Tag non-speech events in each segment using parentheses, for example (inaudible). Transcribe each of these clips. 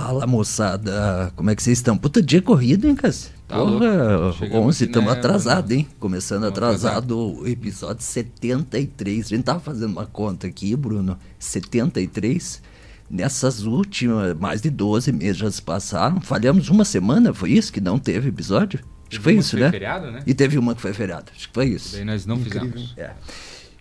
Fala, moçada. Como é que vocês estão? Puta, dia corrido, hein, Cássio? Tá Porra, Chegamos 11, aqui estamos na- atrasados, hein? Começando atrasado o episódio 73. A gente tava fazendo uma conta aqui, Bruno. 73. Nessas últimas, mais de 12 meses já se passaram. Falhamos uma semana, foi isso? Que não teve episódio? Acho que foi isso, que né? feriado, né? E teve uma que foi feriado. Acho que foi isso. Daí nós não fizemos. É.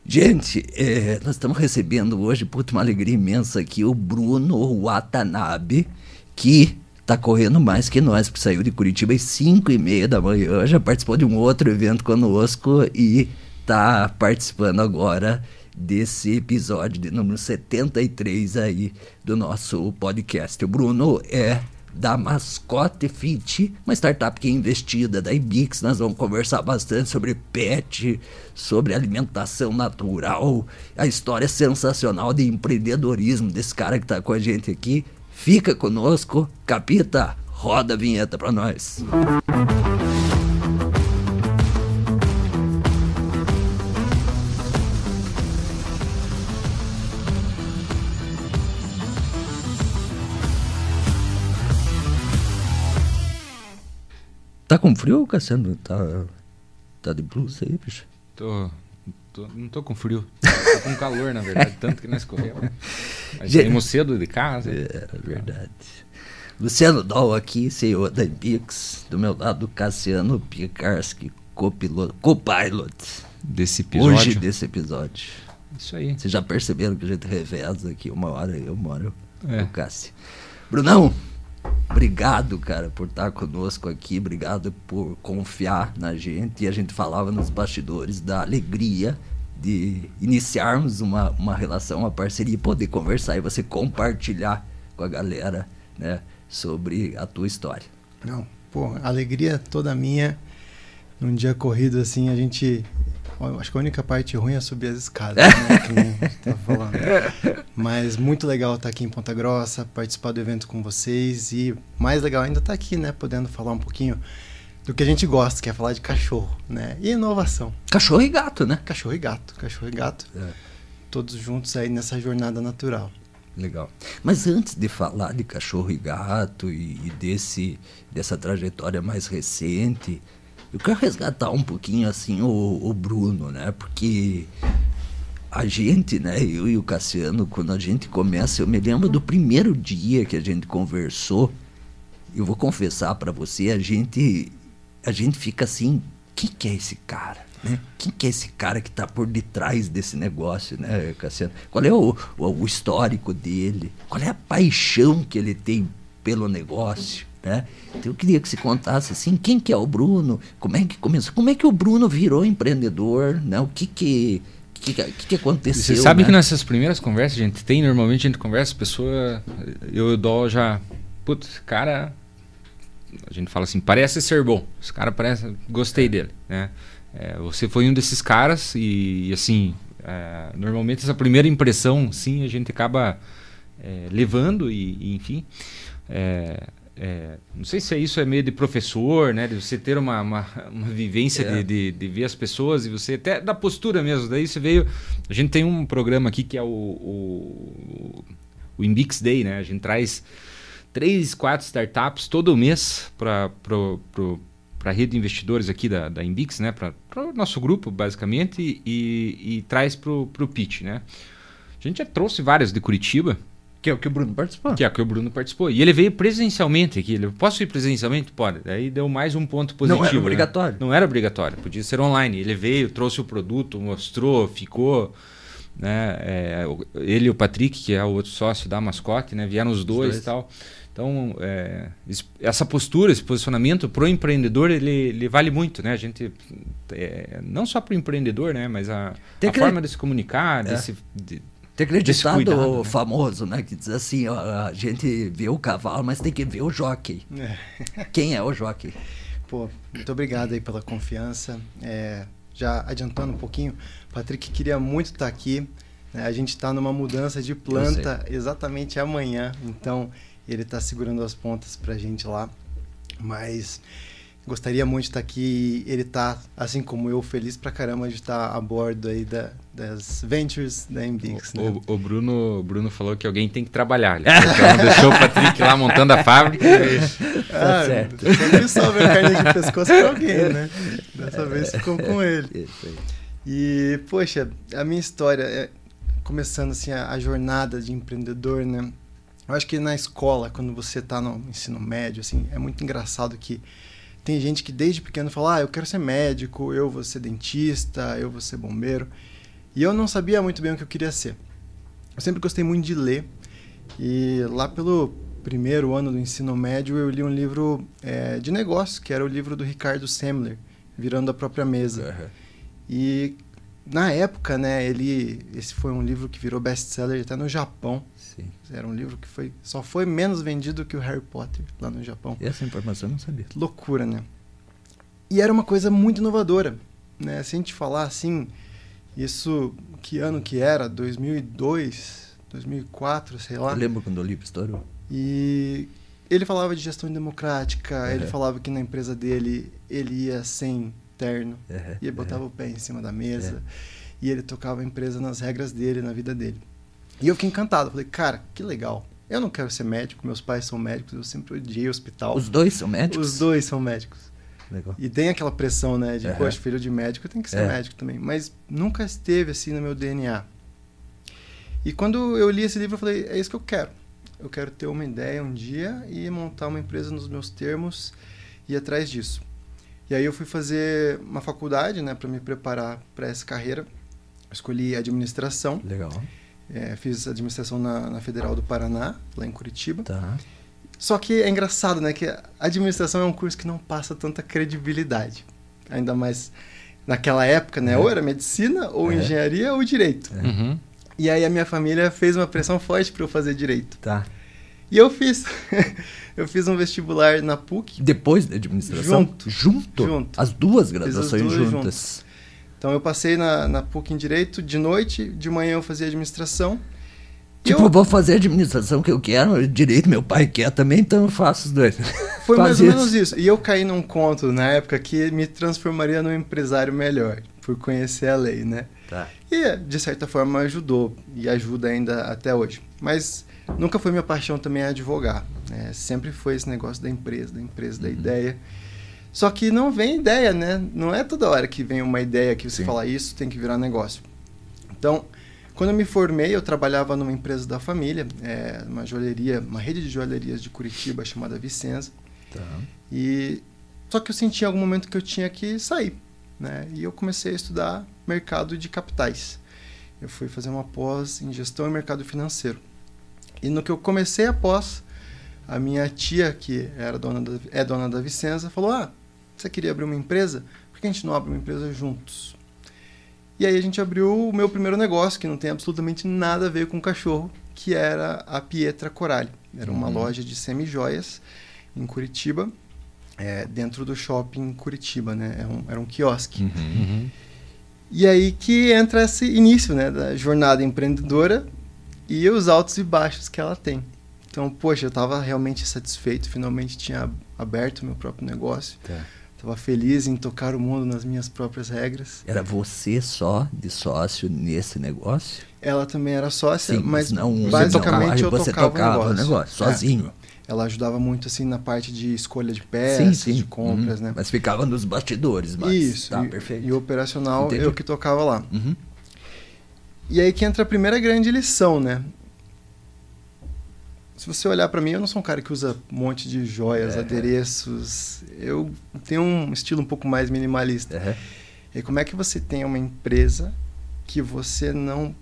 Gente, é, nós estamos recebendo hoje, puta, uma alegria imensa aqui, o Bruno Watanabe, que tá correndo mais que nós, porque saiu de Curitiba às 5 e meia da manhã, já participou de um outro evento conosco e tá participando agora desse episódio de número 73 aí do nosso podcast. O Bruno é da Mascote Fit, uma startup que é investida da Ibix. Nós vamos conversar bastante sobre pet, sobre alimentação natural, a história sensacional de empreendedorismo desse cara que está com a gente aqui. Fica conosco, Capita, roda a vinheta para nós. Tá com frio, Cassiano? Tá, tá de blusa aí, bicho? Tô, tô- não tô com frio. Tô com calor, na verdade, (laughs) tanto que nós corremos. Mas saímos cedo de casa. É, verdade. Luciano Dol aqui, CEO da Ibix. Do meu lado, Cassiano Pikarski, copiloto, copilot. Desse episódio. Hoje desse episódio. Isso aí. Vocês já perceberam que a gente reveza aqui uma hora eu, uma hora eu, É. o Cássio. Brunão, obrigado, cara, por estar conosco aqui. Obrigado por confiar na gente. E a gente falava nos bastidores da alegria de iniciarmos uma, uma relação, uma parceria e poder conversar e você compartilhar com a galera, né, sobre a tua história. Não, pô, alegria toda minha. Num dia corrido assim, a gente. Acho que a única parte ruim é subir as escadas, né? Que nem (laughs) a gente tava falando. Mas muito legal estar aqui em Ponta Grossa, participar do evento com vocês. E mais legal ainda estar aqui, né? Podendo falar um pouquinho do que a gente gosta, que é falar de cachorro, né? E inovação. Cachorro e gato, né? Cachorro e gato, cachorro e gato. É. Todos juntos aí nessa jornada natural. Legal. Mas antes de falar de cachorro e gato e, e desse dessa trajetória mais recente, eu quero resgatar um pouquinho assim o, o Bruno, né? Porque a gente, né, eu e o Cassiano, quando a gente começa, eu me lembro do primeiro dia que a gente conversou. Eu vou confessar para você, a gente a gente fica assim, quem que é esse cara? Né? Quem que é esse cara que está por detrás desse negócio, né, Cassiano? Qual é o, o, o histórico dele? Qual é a paixão que ele tem pelo negócio? Né? Então eu queria que você contasse assim, quem que é o Bruno? Como é que começou? Como é que o Bruno virou empreendedor? Né? O que que, que, que, que aconteceu? Você sabe né? que nessas primeiras conversas a gente tem, normalmente a gente conversa, a pessoa, eu Dó já, putz, cara, a gente fala assim, parece ser bom, esse cara parece, gostei dele, né? É, você foi um desses caras e, e, assim, é, normalmente essa primeira impressão, sim, a gente acaba é, levando e, e, enfim, é, não sei se é isso é meio de professor, né? De você ter uma, uma, uma vivência É. de, de, de ver as pessoas e você até da postura mesmo. Daí você veio. A gente tem um programa aqui que é o, o, o Inbix Day, né? A gente traz três, quatro startups todo mês para para a rede de investidores aqui da, da Inbix, né? Para o nosso grupo, basicamente, e, e traz para o pitch, né? A gente já trouxe vários de Curitiba, Que é o que o Bruno participou. que é o que o Bruno participou. E ele veio presencialmente aqui. Ele, posso ir presencialmente? Pode. Daí deu mais um ponto positivo. Não era né? obrigatório. Não era obrigatório. Podia ser online. Ele veio, trouxe o produto, mostrou, ficou. Né? É, o- ele e o Patrick, que é o outro sócio da mascote, né? vieram os dois, dois. e tal. Então, é, es- essa postura, esse posicionamento pro empreendedor, ele, ele vale muito, né? A gente, é, não só pro empreendedor, né? Mas a, a forma de se comunicar, É. de se, de- Tem aquele ditado né? famoso, né? Que diz assim, ó, a gente vê o cavalo, mas tem que ver o jockey. É. Quem é o jockey? Pô, muito obrigado aí pela confiança. É, já adiantando um pouquinho, Patrick queria muito estar aqui. né? A gente está numa mudança de planta exatamente amanhã, então ele está segurando as pontas para a gente lá. Mas gostaria muito de estar aqui. Ele tá, assim como eu, feliz pra caramba de estar a bordo aí da, das ventures da MBix. O, Né? o, o Bruno, Bruno falou que alguém tem que trabalhar. Ele então deixou o Patrick lá montando a fábrica. (laughs) Ah, certo. Sempre sobe a carne de pescoço pra alguém, né? Dessa vez ficou com ele. E, poxa, a minha história, é, começando assim, a, a jornada de empreendedor, né? Eu acho que na escola, quando você tá no ensino médio, assim, é muito engraçado que tem gente que desde pequeno fala, ah, eu quero ser médico, eu vou ser dentista, eu vou ser bombeiro. E eu não sabia muito bem o que eu queria ser. Eu sempre gostei muito de ler. E lá pelo primeiro ano do ensino médio, eu li um livro é, de negócio, que era o livro do Ricardo Semler, Virando a Própria Mesa. Aham. E na época, né, ele esse foi um livro que virou best-seller até no Japão. Sim. Era um livro que foi só foi menos vendido que o Harry Potter lá no Japão. Essa informação eu não sabia. Loucura, né? E era uma coisa muito inovadora, né? Se a gente falar assim, isso que ano que era? 2002, 2004, sei lá. Eu lembro quando o livro estourou. E ele falava de gestão democrática, ele Uhum. falava que na empresa dele ele ia sem terno, e ele botava o pé em cima da mesa, e ele tocava a empresa nas regras dele, na vida dele. E eu fiquei encantado, falei, cara, que legal. Eu não quero ser médico, meus pais são médicos, eu sempre odiei hospital. Os dois são médicos? Os dois são médicos. Legal. E tem aquela pressão, né, de, Aham. poxa, filho de médico tem que ser É. médico também. Mas nunca esteve assim no meu DNA. E quando eu li esse livro, eu falei, é isso que eu quero. Eu quero ter uma ideia um dia e montar uma empresa nos meus termos e ir atrás disso. E aí eu fui fazer uma faculdade, né, para me preparar para essa carreira. Escolhi administração, Legal. é, fiz administração na, na Federal do Paraná, lá em Curitiba. Tá. Só que é engraçado, né? Que administração é um curso que não passa tanta credibilidade. Ainda mais naquela época, né? É. Ou era medicina, ou É. engenharia, ou direito. Uhum. E aí a minha família fez uma pressão forte para eu fazer direito. Tá. E eu fiz. (laughs) eu fiz um vestibular na PUC. Depois da administração? Junto. Junto? Junto. As duas Fiz as graduações duas juntas. Então eu passei na, na PUC em direito de noite, de manhã eu fazia administração. Tipo, eu vou fazer a administração que eu quero, direito meu pai quer também, então eu faço os dois. (laughs) foi mais ou menos isso. E eu caí num conto na época que me transformaria num empresário melhor, por conhecer a lei, né? Tá. E, de certa forma, ajudou. E ajuda ainda até hoje. Mas nunca foi minha paixão também advogar. né? Sempre foi esse negócio da empresa, da empresa, da Uhum. ideia. Só que não vem ideia, né? Não é toda hora que vem uma ideia que você Sim. fala isso tem que virar negócio. Então, quando eu me formei, eu trabalhava numa empresa da família, é, uma joalheria, uma rede de joalherias de Curitiba chamada Vicenza. Tá. E só que eu senti em algum momento que eu tinha que sair, né? E eu comecei a estudar mercado de capitais. Eu fui fazer uma pós em gestão e mercado financeiro. E no que eu comecei a pós, a minha tia, que era dona da, é dona da Vicenza, falou: "Ah, você queria abrir uma empresa? Por que a gente não abre uma empresa juntos?" E aí a gente abriu o meu primeiro negócio, que não tem absolutamente nada a ver com cachorro, que era a Pietra Coralli. Era uma Uhum. loja de semijoias em Curitiba, é, dentro do shopping Curitiba, né? Era um, era um quiosque. Uhum. Uhum. E aí que entra esse início, né, da jornada empreendedora e os altos e baixos que ela tem. Então, poxa, eu estava realmente satisfeito, finalmente tinha aberto meu próprio negócio. Tá. Estava feliz em tocar o mundo nas minhas próprias regras. Era você só de sócio nesse negócio? Ela também era sócia, Sim, mas não, basicamente eu tocava, você tocava, tocava o negócio. É. sozinho. Ela ajudava muito assim na parte de escolha de sim, peças, sim. de compras, Uhum. né? Mas ficava nos bastidores, mas Isso. tá, e, perfeito. e o operacional Entendi. eu que tocava lá. Uhum. E aí que entra a primeira grande lição, né? Se você olhar pra mim, eu não sou um cara que usa um monte de joias, É. adereços. Eu tenho um estilo um pouco mais minimalista. Uhum. E como é que você tem uma empresa que você não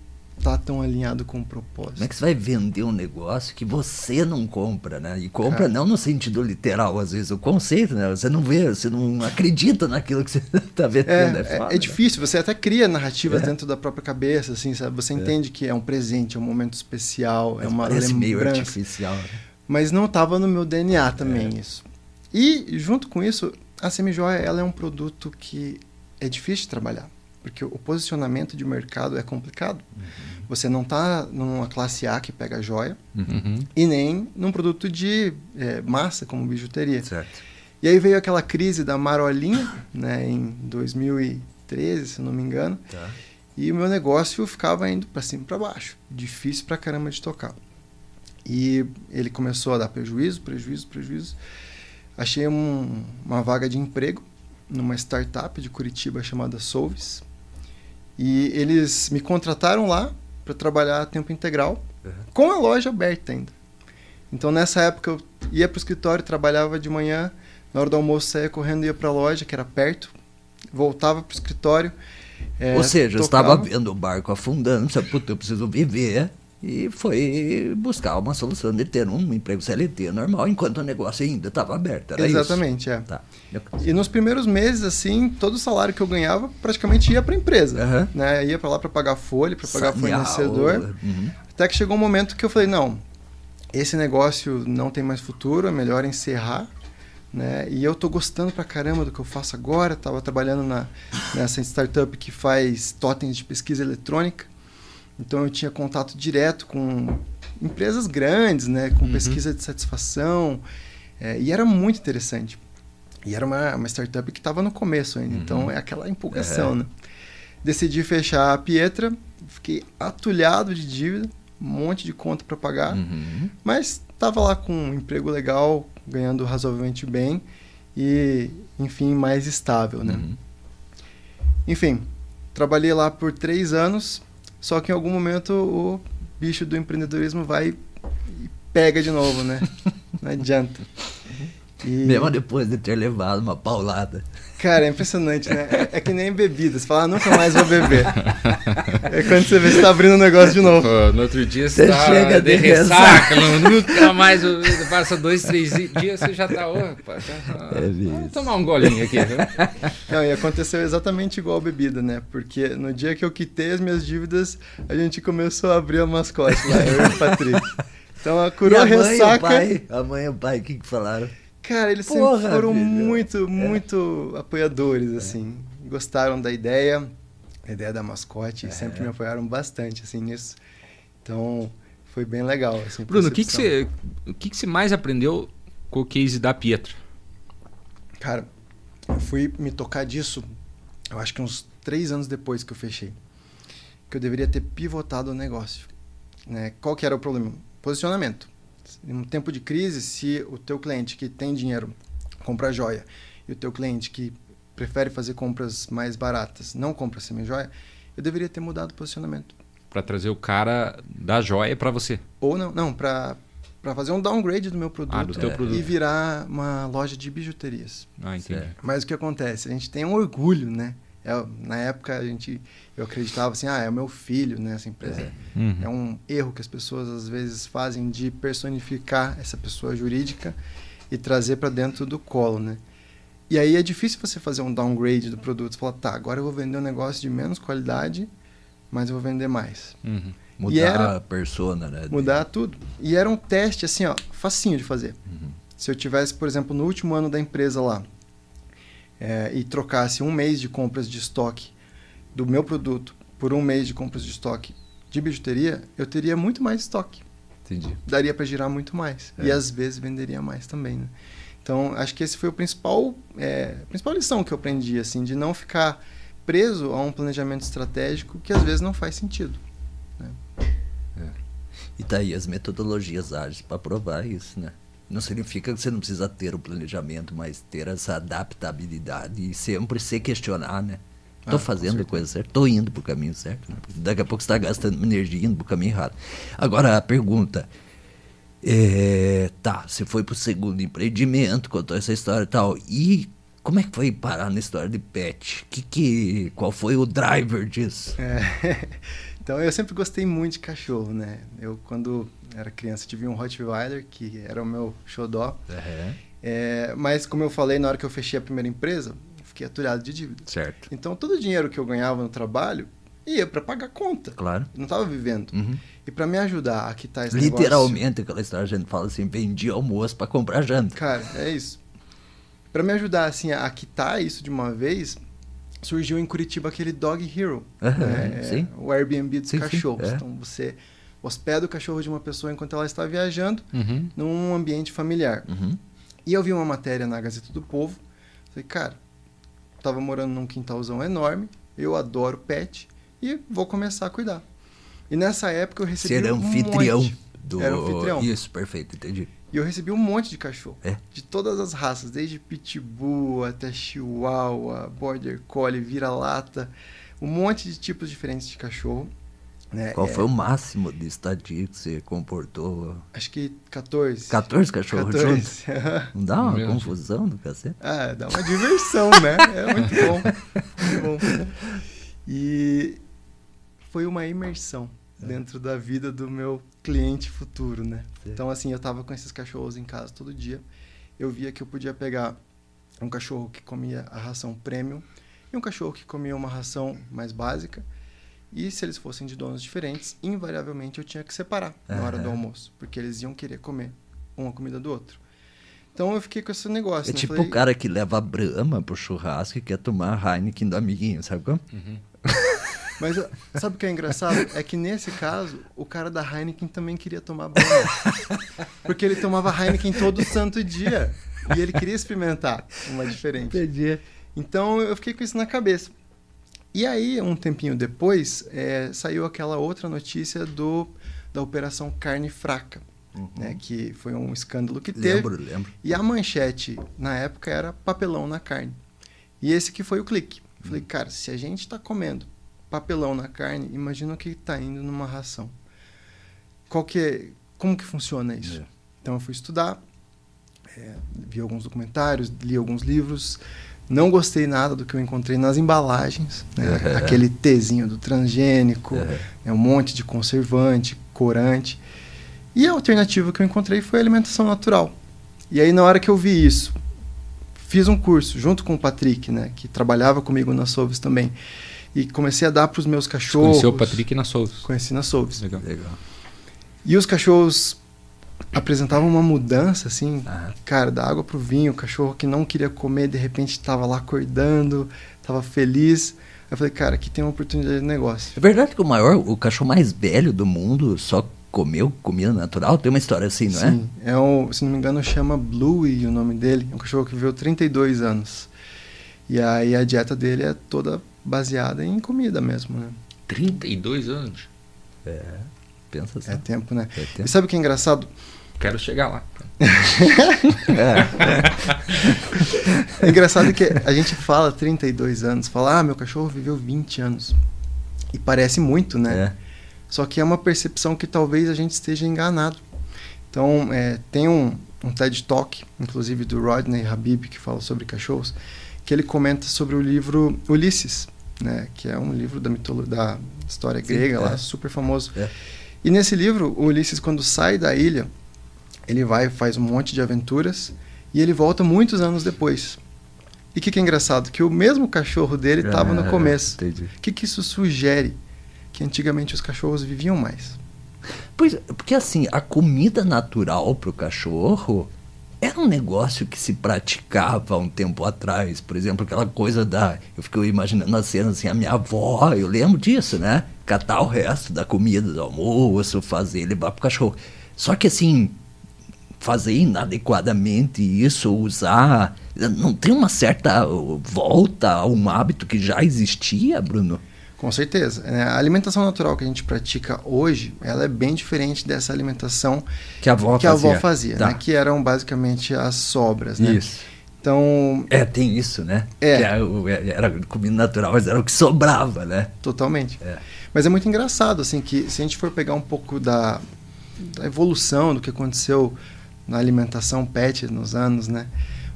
tá tão alinhado com o propósito? Como é que você vai vender um negócio que você não compra, né? E compra Cara. não no sentido literal, às vezes, o conceito, né? Você não vê, você não acredita naquilo que você (laughs) está vendendo. É, É, é, foda, é né? difícil, você até cria narrativas É. dentro da própria cabeça, assim, sabe? Você entende que é um presente, é um momento especial, é Mas uma parece meio lembrança. artificial. né? Mas não estava no meu DNA também É. isso. E junto com isso, a semijoia ela é um produto que é difícil de trabalhar, porque o posicionamento de mercado é complicado. Uhum. Você não está numa classe A que pega joia Uhum. e nem num produto de é, massa como bijuteria. Certo. E aí veio aquela crise da marolinha, né, em 2013, se não me engano. Tá. E o meu negócio ficava indo para cima e para baixo. Difícil pra caramba de tocar. E ele começou a dar prejuízo, prejuízo, prejuízo. Achei um, uma vaga de emprego numa startup de Curitiba chamada Solves. E eles me contrataram lá para trabalhar a tempo integral, Uhum. com a loja aberta ainda. Então nessa época eu ia para o escritório, trabalhava de manhã, na hora do almoço saía correndo e ia para a loja, que era perto, voltava para o escritório. é, Ou seja, eu tocava. estava vendo o barco afundando, sabe, puta, eu preciso viver. E foi buscar uma solução de ter um emprego CLT normal, enquanto o negócio ainda estava aberto. Era Exatamente, é. isso? Tá. Eu- E nos primeiros meses, assim, todo o salário que eu ganhava praticamente ia para a empresa. Aham. Né? Ia para lá para pagar folha, para pagar Sanear fornecedor. Uhum. Até que chegou um momento que eu falei, não, esse negócio não tem mais futuro, é melhor encerrar. Né? E eu tô gostando pra caramba do que eu faço agora. Tava trabalhando na, nessa startup que faz totens de pesquisa eletrônica. Então eu tinha contato direto com empresas grandes, né? com Uhum. pesquisa de satisfação. é, e era muito interessante. E era uma, uma startup que estava no começo ainda. Então é aquela empolgação. Uhum. Né? Decidi fechar a Pietra, fiquei atulhado de dívida, um monte de conta para pagar. Uhum. Mas estava lá com um emprego legal, ganhando razoavelmente bem e, enfim, mais estável, né? Uhum. Enfim, trabalhei lá por três anos, só que em algum momento o bicho do empreendedorismo vai e pega de novo, né? (laughs) Não adianta. E, Mesmo depois de ter levado uma paulada. cara, é impressionante, né? É, é que nem bebida. Você fala, ah, nunca mais vou beber. É quando você vê que você tá abrindo um negócio de novo. Pô, no outro dia Você você tá chega de de ressaca, nunca mais passa dois, três dias você já tá. Opa, já, É mesmo. vamos tomar um golinho aqui, viu? Não, e aconteceu exatamente igual a bebida, né? Porque no dia que eu quitei as minhas dívidas, a gente começou a abrir a mascote lá, eu e o Patrick. Então a curou a a mãe e o ressaca. pai? A mãe e o pai, o que, que falaram? Cara, eles Porra, sempre foram filho. muito, É. muito apoiadores, assim. Gostaram da ideia, a ideia da mascote, É. sempre me apoiaram bastante, assim, nisso. Então, foi bem legal, assim. Bruno, o que, que, você, o que, que você mais aprendeu com o case da Pietra? Cara, eu fui me tocar disso, eu acho que uns três anos depois que eu fechei. Que eu deveria ter pivotado o negócio. Né? Qual que era o problema? Posicionamento. Em um tempo de crise, se o teu cliente que tem dinheiro compra joia e o teu cliente que prefere fazer compras mais baratas não compra semi-joia, eu deveria ter mudado o posicionamento. Pra trazer o cara da joia pra você. Ou não, não, para para fazer um downgrade do meu produto, Ah, do teu É. produto. e virar uma loja de bijuterias. Ah, entendi. Mas o que acontece? A gente tem um orgulho, né? É, na época a gente, eu acreditava assim, ah, é o meu filho, né? Essa empresa. Uhum. É um erro que as pessoas às vezes fazem de personificar essa pessoa jurídica e trazer para dentro do colo, né? E aí é difícil você fazer um downgrade do produto. Você fala, tá, agora eu vou vender um negócio de menos qualidade, mas eu vou vender mais. Uhum. Mudar era- a persona, né? Mudar tudo. E era um teste, assim, ó, facinho de fazer. Uhum. Se eu tivesse, por exemplo, no último ano da empresa lá, é, e trocasse um mês de compras de estoque do meu produto por um mês de compras de estoque de bijuteria, eu teria muito mais estoque. Entendi. Daria para girar muito mais. É. E às vezes venderia mais também, né? Então, acho que esse foi o principal, é, principal lição que eu aprendi, assim, de não ficar preso a um planejamento estratégico que às vezes não faz sentido. E tá aí as metodologias ágeis para provar isso, né? Não significa que você não precisa ter o planejamento, mas ter essa adaptabilidade e sempre se questionar, né? Ah, Tô com fazendo a coisa certa, tô indo pro caminho certo. Né? Daqui a pouco você está gastando energia indo pro caminho errado. Agora a pergunta. É, tá, você foi pro segundo empreendimento, contou essa história e tal. E como é que foi parar na história de pet? Que, que, qual foi o driver disso? É, (laughs) Então, eu sempre gostei muito de cachorro, né? Eu, quando era criança, tive um Rottweiler, que era o meu xodó. É, mas, como eu falei, na hora que eu fechei a primeira empresa, eu fiquei atulhado de dívida. Certo, Então, todo o dinheiro que eu ganhava no trabalho ia para pagar conta. claro. Eu não estava vivendo. Uhum. E para me ajudar a quitar esse negócio- Literalmente, aquela história a gente fala assim, vendi almoço para comprar janta. Cara, é isso. Para me ajudar assim a quitar isso de uma vez, surgiu em Curitiba aquele Dog Hero, Aham, né? sim. o Airbnb dos Sim, sim, cachorros. é. Então você hospeda o cachorro de uma pessoa enquanto ela está viajando Uhum. num ambiente familiar. Uhum. E eu vi uma matéria na Gazeta do Povo. Falei, cara, tava morando num quintalzão enorme, eu adoro pet e vou começar a cuidar. E nessa época eu recebi Ser um anfitrião monte. do. Era anfitrião. Isso, perfeito, entendi. E eu recebi um monte de cachorro. É? De todas as raças, desde pitbull até chihuahua, border collie, vira-lata, um monte de tipos diferentes de cachorro. Né? Qual É, foi o máximo de estadia que você comportou? Acho que 14. 14 cachorros 14. juntos? (laughs) Não dá uma Meu Deus. confusão do cacete? Ah, dá uma diversão, né? É muito bom. (laughs) Muito bom. E foi uma imersão dentro da vida do meu cliente futuro, né? Sim. Então, assim, eu tava com esses cachorros em casa todo dia. Eu via que eu podia pegar um cachorro que comia a ração premium e um cachorro que comia uma ração mais básica. E se eles fossem de donos diferentes, invariavelmente eu tinha que separar na hora do almoço, porque eles iam querer comer uma comida do outro. Então eu fiquei com esse negócio. É né? tipo Falei, o cara que leva a Brahma pro churrasco e quer tomar a Heineken do amiguinho, sabe como? (laughs) Mas uh, sabe o que é engraçado? É que nesse caso, o cara da Heineken também queria tomar Brahma. Porque ele tomava Heineken todo santo dia. E ele queria experimentar uma diferente. Entendi. Então eu fiquei com isso na cabeça. E aí, um tempinho depois, é, saiu aquela outra notícia do, da Operação Carne Fraca. Né, que foi um escândalo que teve. Lembro, lembro. E a manchete, na época, era papelão na carne. E esse que foi o clique. Falei, cara, se a gente está comendo papelão na carne, imagina o que está indo numa ração. Qual que é, como que funciona isso? É. Então eu fui estudar, é, vi alguns documentários, li alguns livros. Não gostei nada do que eu encontrei nas embalagens. né? É. Aquele Tzinho do transgênico, É. é um monte de conservante, corante. E a alternativa que eu encontrei foi a alimentação natural. E aí, na hora que eu vi isso, fiz um curso junto com o Patrick, né, que trabalhava comigo na Solves também. E comecei a dar para os meus cachorros. Conheceu o Patrick na Souza. Conheci na Solves. Legal. Legal. E os cachorros apresentavam uma mudança, assim, Ah, cara, da água pro vinho. O cachorro que não queria comer, de repente estava lá acordando, estava feliz. Aí eu falei, cara, aqui tem uma oportunidade de negócio. É verdade que o maior, o cachorro mais velho do mundo só comeu comida natural? Tem uma história assim, não é? Sim, é um, se não me engano, chama Bluey o nome dele. É um cachorro que viveu 32 anos. E aí a dieta dele é toda baseada em comida mesmo, né? 32 anos. É, pensa assim. É tempo, né? É E tempo. sabe o que é engraçado? Quero chegar lá. (laughs) É engraçado que a gente fala 32 anos, fala, ah, meu cachorro viveu 20 anos. E parece muito, né? É. Só que é uma percepção que talvez a gente esteja enganado. Então, é, tem um, um TED Talk, inclusive do Rodney Habib, que fala sobre cachorros, que ele comenta sobre o livro Ulisses, né, que é um livro da, mitolo da história Sim, grega, é. lá, super famoso. É. E nesse livro, o Ulisses, quando sai da ilha, ele vai, faz um monte de aventuras, e ele volta muitos anos depois. E o que, que é engraçado? Que o mesmo cachorro dele estava no Ah, começo. Entendi. O que, que isso sugere? Que antigamente os cachorros viviam mais. Pois, porque assim, a comida natural pro cachorro era um negócio que se praticava há um tempo atrás. Por exemplo, aquela coisa da. Eu fico imaginando a cena assim, a minha avó, eu lembro disso, né? Catar o resto da comida do almoço, fazer, levar pro cachorro. Só que assim, fazer inadequadamente isso, usar. Não tem uma certa volta a um hábito que já existia, Bruno? Com certeza. né? A alimentação natural que a gente pratica hoje, ela é bem diferente dessa alimentação Que a avó que a fazia. avó fazia, Tá. né? Que eram basicamente as sobras, né? Isso. Então, É, tem isso, né? É. Era, o- era comida natural, mas era o que sobrava, né? totalmente. É. Mas é muito engraçado, assim, que se a gente for pegar um pouco da, da evolução do que aconteceu na alimentação pet nos anos, né?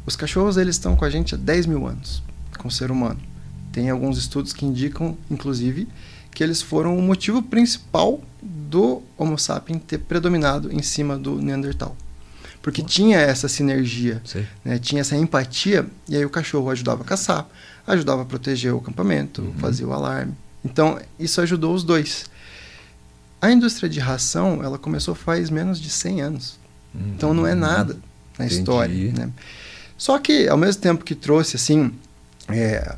Os cachorros, eles estão com a gente há 10 mil anos, com o ser humano. Tem alguns estudos que indicam, inclusive, que eles foram o motivo principal do Homo sapiens ter predominado em cima do Neandertal. Porque tinha essa sinergia, né? tinha essa empatia, e aí o cachorro ajudava a caçar, ajudava a proteger o acampamento, Uhum. fazia o alarme. Então, isso ajudou os dois. A indústria de ração, ela começou faz menos de 100 anos. Então, não é nada na Entendi. história, né? Só que, ao mesmo tempo que trouxe, assim, é,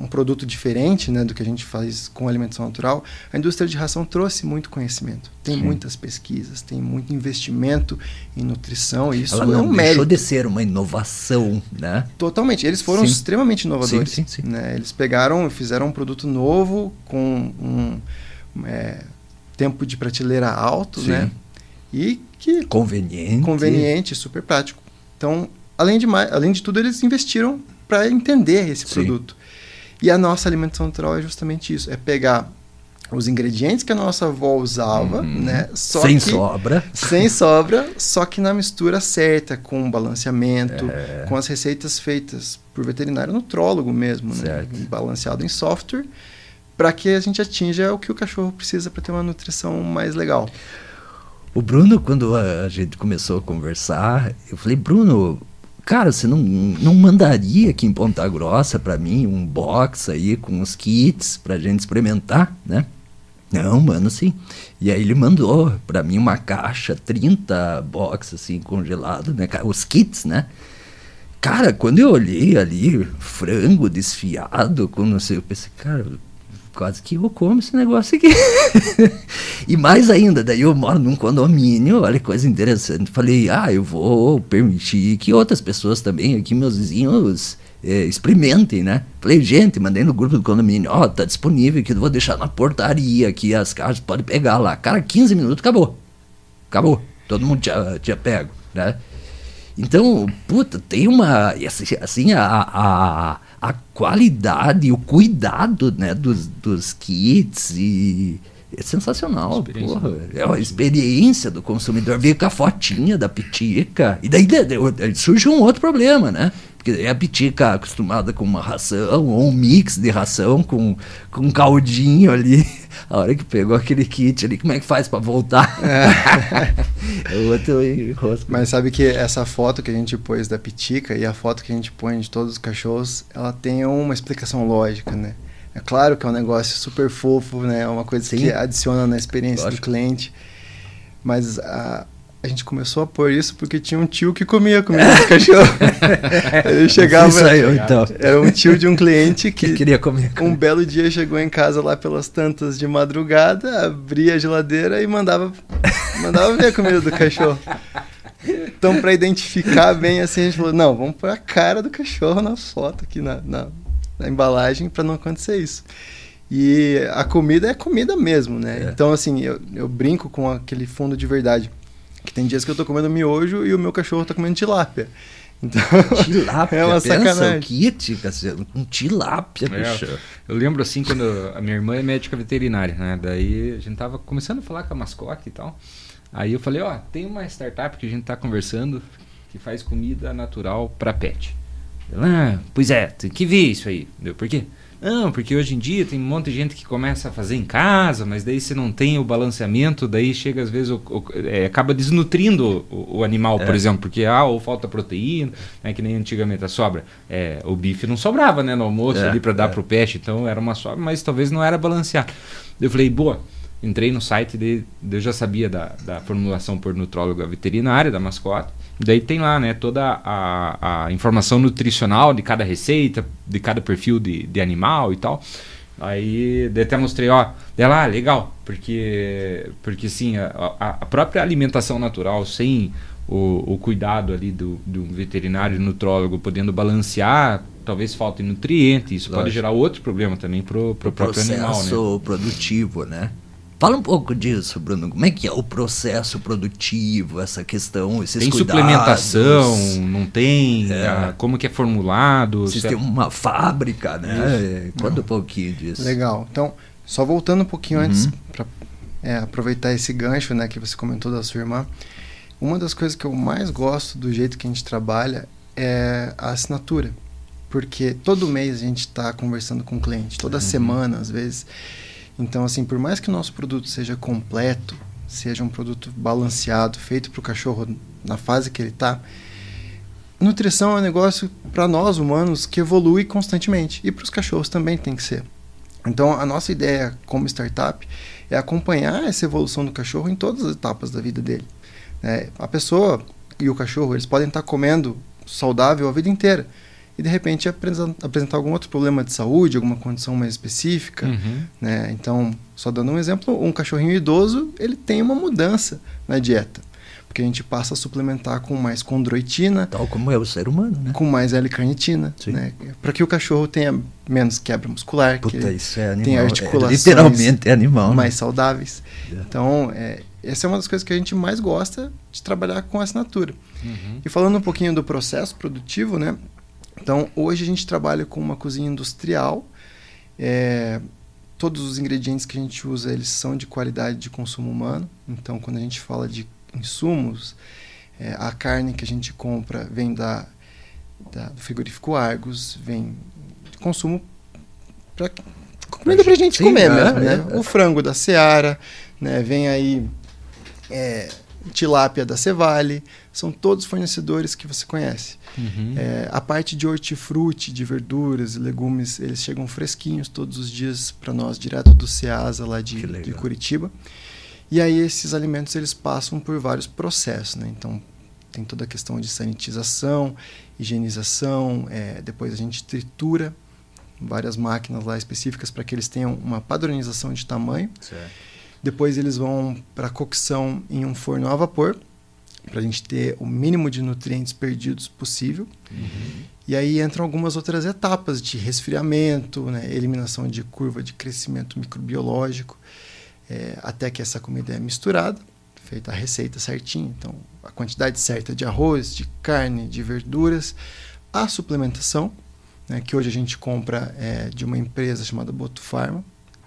um produto diferente né, do que a gente faz com alimentação natural, a indústria de ração trouxe muito conhecimento. Tem Sim. muitas pesquisas, tem muito investimento em nutrição. E isso Ela não é um deixou de ser uma inovação, né? Totalmente. Eles foram sim. extremamente inovadores. Sim, sim, sim. Né? Eles pegaram, fizeram um produto novo com um é, tempo de prateleira alto, sim. né? E que conveniente, conveniente, super prático. Então, além de mais, além de tudo, eles investiram para entender esse produto. E a nossa alimentação natural é justamente isso: é pegar os ingredientes que a nossa avó usava, uhum. né? Só sem que, sobra. Sem sobra, só que na mistura certa, com balanceamento, é. com as receitas feitas por veterinário nutrólogo mesmo, né? certo. né? Balanceado em software, para que a gente atinja o que o cachorro precisa para ter uma nutrição mais legal. O Bruno, quando a gente começou a conversar, eu falei, Bruno, cara, você não, não mandaria aqui em Ponta Grossa para mim um box aí com os kits pra gente experimentar, né? Não, mano, sim. E aí ele mandou para mim uma caixa, 30 box assim, congelado, né? Os kits, né? Cara, quando eu olhei ali, frango desfiado, sei, eu pensei, cara, quase que eu como esse negócio aqui. (laughs) e mais ainda, daí eu moro num condomínio, olha que coisa interessante. Falei, ah, eu vou permitir que outras pessoas também, aqui meus vizinhos, é, experimentem, né? Falei, gente, mandei no grupo do condomínio, ó, oh, tá disponível aqui, eu vou deixar na portaria aqui, as caixas, pode pegar lá. Cara, 15 minutos, acabou. Acabou. Todo mundo tinha, tinha pego, né? Então, puta, tem uma. Assim, assim a, a, a qualidade, o cuidado né, dos, dos kits e. É sensacional, porra. É a experiência do consumidor. Veio com a fotinha da pitica. E daí surge um outro problema, né? Porque é a pitica acostumada com uma ração, ou um mix de ração com, com um caldinho ali. (laughs) A hora que pegou aquele kit ali, como é que faz para voltar? É. o (laughs) outro enrosco. Mas sabe que essa foto que a gente pôs da pitica e a foto que a gente põe de todos os cachorros, ela tem uma explicação lógica, né? É claro que é um negócio super fofo, né? É uma coisa que adiciona na experiência Lógico. do cliente. Mas a, a gente começou a pôr isso porque tinha um tio que comia comida de cachorro. (laughs) Ele chegava. Isso aí, então. Era um tio de um cliente que, que queria comer. Um belo dia chegou em casa lá pelas tantas de madrugada, abria a geladeira e mandava, mandava ver a comida do cachorro. Então, para identificar bem assim, a gente falou: não, vamos pôr a cara do cachorro na foto aqui na, na, na embalagem para não acontecer isso. E a comida é comida mesmo, né? É. Então, assim, eu, eu brinco com aquele fundo de verdade que tem dias que eu tô comendo miojo e o meu cachorro tá comendo tilápia. Então, (laughs) tilápia, é uma sacanagem. kit, um tilápia, é, Eu lembro assim, quando a minha irmã é médica veterinária, né? Daí a gente tava começando a falar com a mascote e tal. Aí eu falei, ó, tem uma startup que a gente tá conversando que faz comida natural para pet. Ah, pois é, tem que ver isso aí. Deu, por quê? Não, porque hoje em dia tem um monte de gente que começa a fazer em casa, mas daí você não tem o balanceamento, daí chega às vezes, o, o, é, acaba desnutrindo o, o animal, é. por exemplo, porque ah, ou falta proteína, né, que nem antigamente a sobra. É, o bife não sobrava né, no almoço é, ali para dar é. para o peixe, então era uma sobra, mas talvez não era balanceado. Eu falei, boa, entrei no site, de, eu já sabia da, da formulação por nutróloga veterinária, da mascote, Daí tem lá, né, toda a, a informação nutricional de cada receita, de cada perfil de, de animal e tal. Aí até mostrei, ó, dela, ah, legal, porque, porque sim, a, a própria alimentação natural, sem o, o cuidado ali do, do veterinário nutrólogo podendo balancear, talvez falte nutriente, isso Lógico. pode gerar outro problema também pro, pro próprio animal, né? Processo produtivo, né? Fala um pouco disso, Bruno. Como é que é o processo produtivo, essa questão, esses Tem cuidados? suplementação, não tem? É. A, como que é formulado? Vocês têm uma fábrica, né? Conta um pouquinho disso. Legal. Então, só voltando um pouquinho uhum. antes, para é, aproveitar esse gancho né, que você comentou da sua irmã, uma das coisas que eu mais gosto do jeito que a gente trabalha é a assinatura. Porque todo mês a gente está conversando com o cliente, toda uhum. semana, às vezes. Então, assim, por mais que o nosso produto seja completo, seja um produto balanceado, feito para o cachorro na fase que ele está, nutrição é um negócio para nós humanos que evolui constantemente e para os cachorros também tem que ser. Então, a nossa ideia como startup é acompanhar essa evolução do cachorro em todas as etapas da vida dele. É, a pessoa e o cachorro eles podem estar comendo saudável a vida inteira e de repente apresentar algum outro problema de saúde, alguma condição mais específica. Uhum. Né? Então, só dando um exemplo, um cachorrinho idoso ele tem uma mudança na dieta. Porque a gente passa a suplementar com mais condroitina. Tal como é o ser humano, né? Com mais L-carnitina. Né? Para que o cachorro tenha menos quebra muscular. Puta, que isso é animal. Tenha articulações é, literalmente é animal. Mais né? saudáveis. É. Então, é, essa é uma das coisas que a gente mais gosta de trabalhar com assinatura. Uhum. E falando um pouquinho do processo produtivo, né? Então, hoje a gente trabalha com uma cozinha industrial. É, todos os ingredientes que a gente usa, eles são de qualidade de consumo humano. Então, quando a gente fala de insumos, é, a carne que a gente compra vem da, da do frigorífico Argos, vem de consumo para comida para a gente Sim, comer é, mesmo, né? É, o frango da Seara, né? Vem aí é, tilápia da Cevale, são todos fornecedores que você conhece. Uhum. É, a parte de hortifruti, de verduras e legumes, eles chegam fresquinhos todos os dias para nós, direto do Ceasa, lá de, de, Curitiba. E aí esses alimentos eles passam por vários processos, né? Então tem toda a questão de sanitização, higienização, é, depois a gente tritura várias máquinas lá específicas para que eles tenham uma padronização de tamanho. Certo depois eles vão para cocção em um forno a vapor, para a gente ter o mínimo de nutrientes perdidos possível. Uhum. E aí entram algumas outras etapas de resfriamento, né, eliminação de curva de crescimento microbiológico, é, até que essa comida é misturada, feita a receita certinha. Então, a quantidade certa de arroz, de carne, de verduras, a suplementação, né, que hoje a gente compra é, de uma empresa chamada Boto Pharma,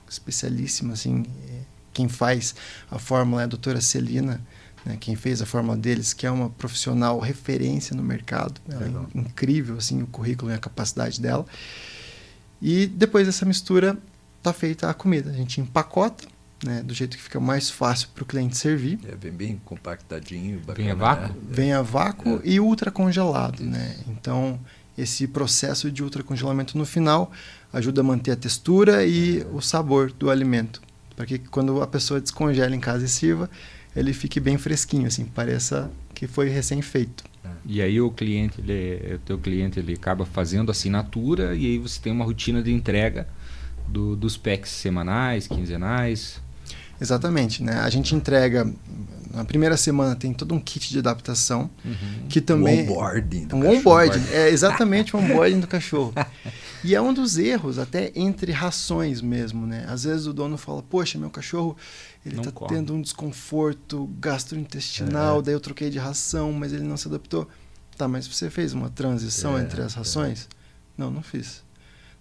especialíssima assim, é, quem faz a fórmula é a doutora Celina, né, quem fez a fórmula deles, que é uma profissional referência no mercado. Ela é incrível assim, o currículo e a capacidade dela. E depois dessa mistura, está feita a comida. A gente empacota, né, do jeito que fica mais fácil para o cliente servir. É, vem bem compactadinho, bacana, Vem a vácuo? Né? Vem a vácuo é. e ultra congelado. Né? Então, esse processo de ultra congelamento no final ajuda a manter a textura e o sabor do alimento para que quando a pessoa descongela em casa e sirva, ele fique bem fresquinho, assim, pareça que foi recém-feito. E aí o cliente, ele, o teu cliente, ele acaba fazendo assinatura e aí você tem uma rotina de entrega do, dos packs semanais, quinzenais. Exatamente, né? A gente entrega na primeira semana tem todo um kit de adaptação uhum. que também um onboarding, um onboarding, é exatamente o um onboarding do cachorro. (laughs) E é um dos erros, até entre rações mesmo, né? Às vezes o dono fala, poxa, meu cachorro ele está tendo um desconforto gastrointestinal, é. daí eu troquei de ração, mas ele não se adaptou. Tá, mas você fez uma transição é, entre as é. rações? Não, não fiz.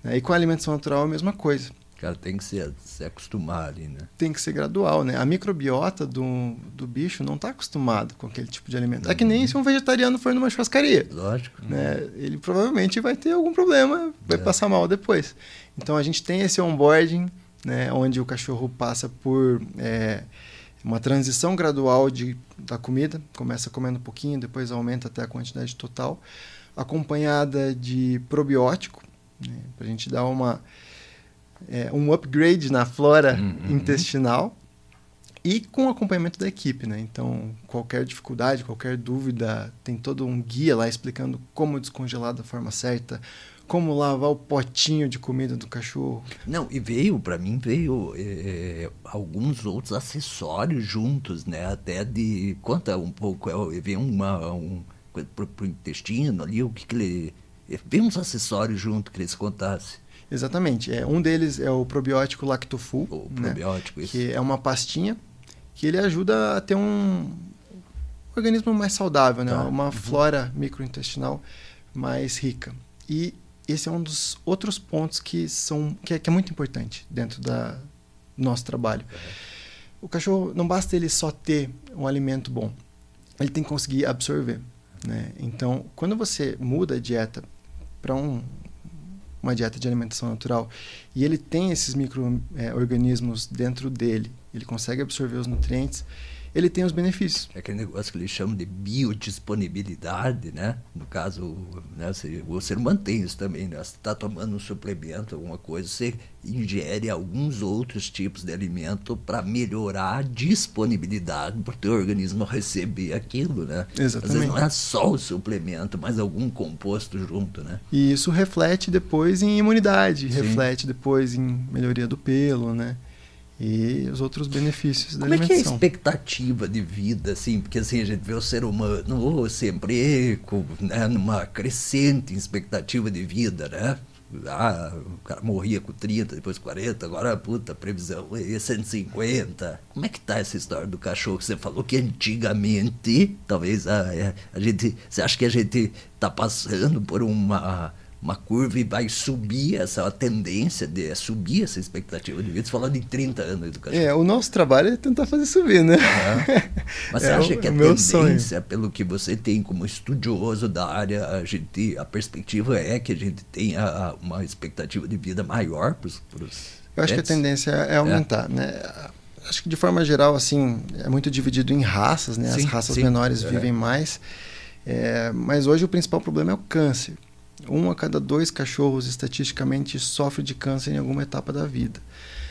Né? E com a alimentação natural é a mesma coisa cara tem que se, se acostumar ali, né? Tem que ser gradual, né? A microbiota do, do bicho não está acostumado com aquele tipo de alimento. Uhum. É que nem se um vegetariano for numa churrascaria. Lógico. Né? Ele provavelmente vai ter algum problema, vai é. passar mal depois. Então a gente tem esse onboarding, né? Onde o cachorro passa por é, uma transição gradual de, da comida. Começa comendo um pouquinho, depois aumenta até a quantidade total. Acompanhada de probiótico, né? para a gente dar uma é, um upgrade na flora uhum. intestinal e com acompanhamento da equipe, né? Então, qualquer dificuldade, qualquer dúvida, tem todo um guia lá explicando como descongelar da forma certa, como lavar o potinho de comida do cachorro. Não, e veio, para mim, veio é, alguns outros acessórios juntos, né? Até de. Conta um pouco, é, veio uma. Um, pro, pro intestino ali, o que, que ele. Veio uns acessórios junto que eles contassem. Exatamente. É, um deles é o probiótico Lactofull. O né? probiótico, isso. Que é uma pastinha que ele ajuda a ter um organismo mais saudável, né? Tá. Uma uhum. flora microintestinal mais rica. E esse é um dos outros pontos que são que é, que é muito importante dentro da nosso trabalho. Uhum. O cachorro não basta ele só ter um alimento bom, ele tem que conseguir absorver, né? Então, quando você muda a dieta para um uma dieta de alimentação natural. E ele tem esses micro-organismos é, dentro dele, ele consegue absorver os nutrientes, ele tem os benefícios. É aquele negócio que eles chamam de biodisponibilidade, né? No caso, né, você, humano tem isso também, né? Você está tomando um suplemento, alguma coisa, você ingere alguns outros tipos de alimento para melhorar a disponibilidade para o teu organismo receber aquilo, né? Exatamente. Às vezes não é só o suplemento, mas algum composto junto, né? E isso reflete depois em imunidade, Sim. reflete depois em melhoria do pelo, né? E os outros benefícios da Como alimentação. Como é que é a expectativa de vida, assim? Porque assim, a gente vê o ser humano sempre né, numa crescente expectativa de vida, né? Ah, o cara morria com 30, depois 40, agora, puta, a previsão é 150. Como é que tá essa história do cachorro? Você falou que antigamente, talvez a, ah, a gente. Você acha que a gente tá passando por uma uma curva e vai subir essa tendência de subir essa expectativa de vida. Você falando em 30 anos de educação. É, o nosso trabalho é tentar fazer subir, né? (laughs) Mas você é acha o, que a tendência, sonho. pelo que você tem como estudioso da área, a, gente, a perspectiva é que a gente tenha uma expectativa de vida maior para os Eu acho que a tendência é aumentar, é. né? Acho que de forma geral, assim, é muito dividido em raças, né? Sim, As raças sim. menores é. vivem mais. É, mas hoje o principal problema é o câncer um a cada dois cachorros estatisticamente sofre de câncer em alguma etapa da vida.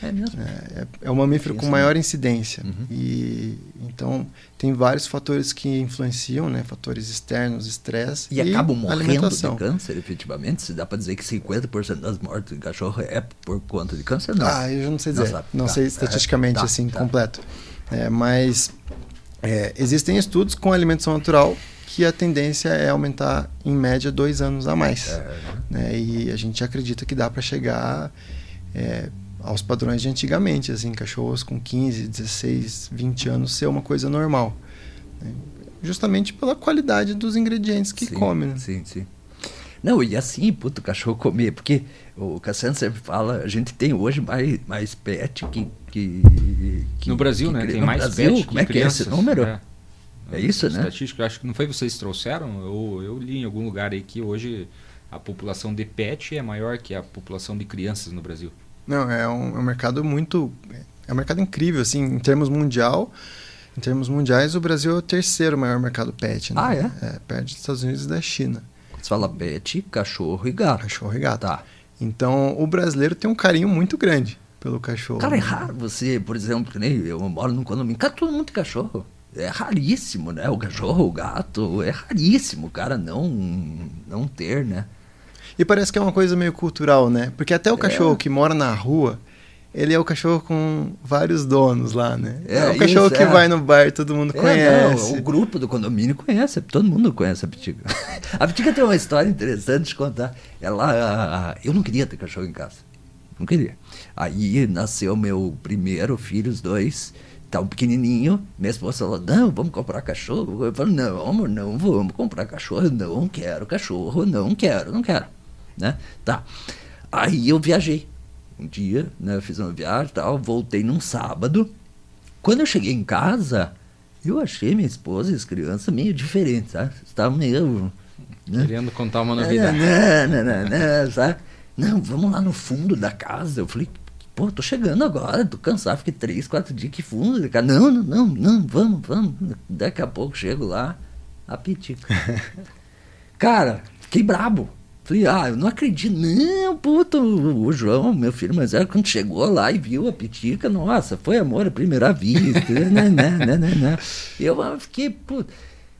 É mesmo? É, é o mamífero com maior incidência. Uhum. E então tem vários fatores que influenciam, né? Fatores externos, estresse e, e acabam morrendo de câncer, efetivamente. Se dá para dizer que 50% das mortes de cachorro é por conta de câncer, não? Ah, eu não sei dizer. Não, não tá. sei estatisticamente é, tá, assim tá. completo. É, mas é, existem estudos com alimentação natural que a tendência é aumentar em média dois anos a mais. É. Né? E a gente acredita que dá para chegar é, aos padrões de antigamente, assim, cachorros com 15, 16, 20 anos ser uma coisa normal. Né? Justamente pela qualidade dos ingredientes que sim, come. Né? Sim, sim. Não, e assim, puto, cachorro comer, porque o Cassiano sempre fala, a gente tem hoje mais, mais pet que, que, que No Brasil, que, né? Tem mais Brasil, pet Como é que crianças, é esse número? É. É isso, né? Estatística, acho que não foi vocês que trouxeram, eu, eu li em algum lugar aí que hoje a população de pet é maior que a população de crianças no Brasil. Não, é um, é um mercado muito. É um mercado incrível, assim, em termos mundial. Em termos mundiais, o Brasil é o terceiro maior mercado pet. Né? Ah, é? É, perto dos Estados Unidos e da China. Você fala pet, cachorro e gato. Cachorro e gato. Tá. Então, o brasileiro tem um carinho muito grande pelo cachorro. Cara, é raro você, por exemplo, que nem eu moro num condomínio, cara, todo mundo tem cachorro é raríssimo, né? O cachorro, o gato, é raríssimo o cara não, não ter, né? E parece que é uma coisa meio cultural, né? Porque até o é. cachorro que mora na rua, ele é o cachorro com vários donos lá, né? É, é o cachorro isso, que é. vai no bar, todo mundo é, conhece. Não, o grupo do condomínio conhece, todo mundo conhece a Pitica. (laughs) a Pitica tem uma história interessante de contar. Ela, eu não queria ter cachorro em casa, não queria. Aí nasceu meu primeiro filho, os dois tá um pequenininho, minha esposa falou, não, vamos comprar cachorro. Eu falei, não, amor, não vamos comprar cachorro, não quero cachorro, não quero, não quero, né? Tá. Aí eu viajei um dia, né, fiz uma viagem tal, voltei num sábado. Quando eu cheguei em casa, eu achei minha esposa e as crianças meio diferentes, sabe? Estavam meio... Né? Querendo contar uma novidade. Não, não, não, não, sabe? Não, vamos lá no fundo da casa. Eu falei, Pô, tô chegando agora, tô cansado, fiquei três, quatro dias que fundo. Cara, não, não, não, não, vamos, vamos. Daqui a pouco chego lá, a pitica. (laughs) Cara, fiquei brabo. Falei, ah, eu não acredito. Não, puto, o João, meu filho, mas era quando chegou lá e viu a pitica, nossa, foi amor à primeira vista. né, né, né, né, né. Eu fiquei, puto.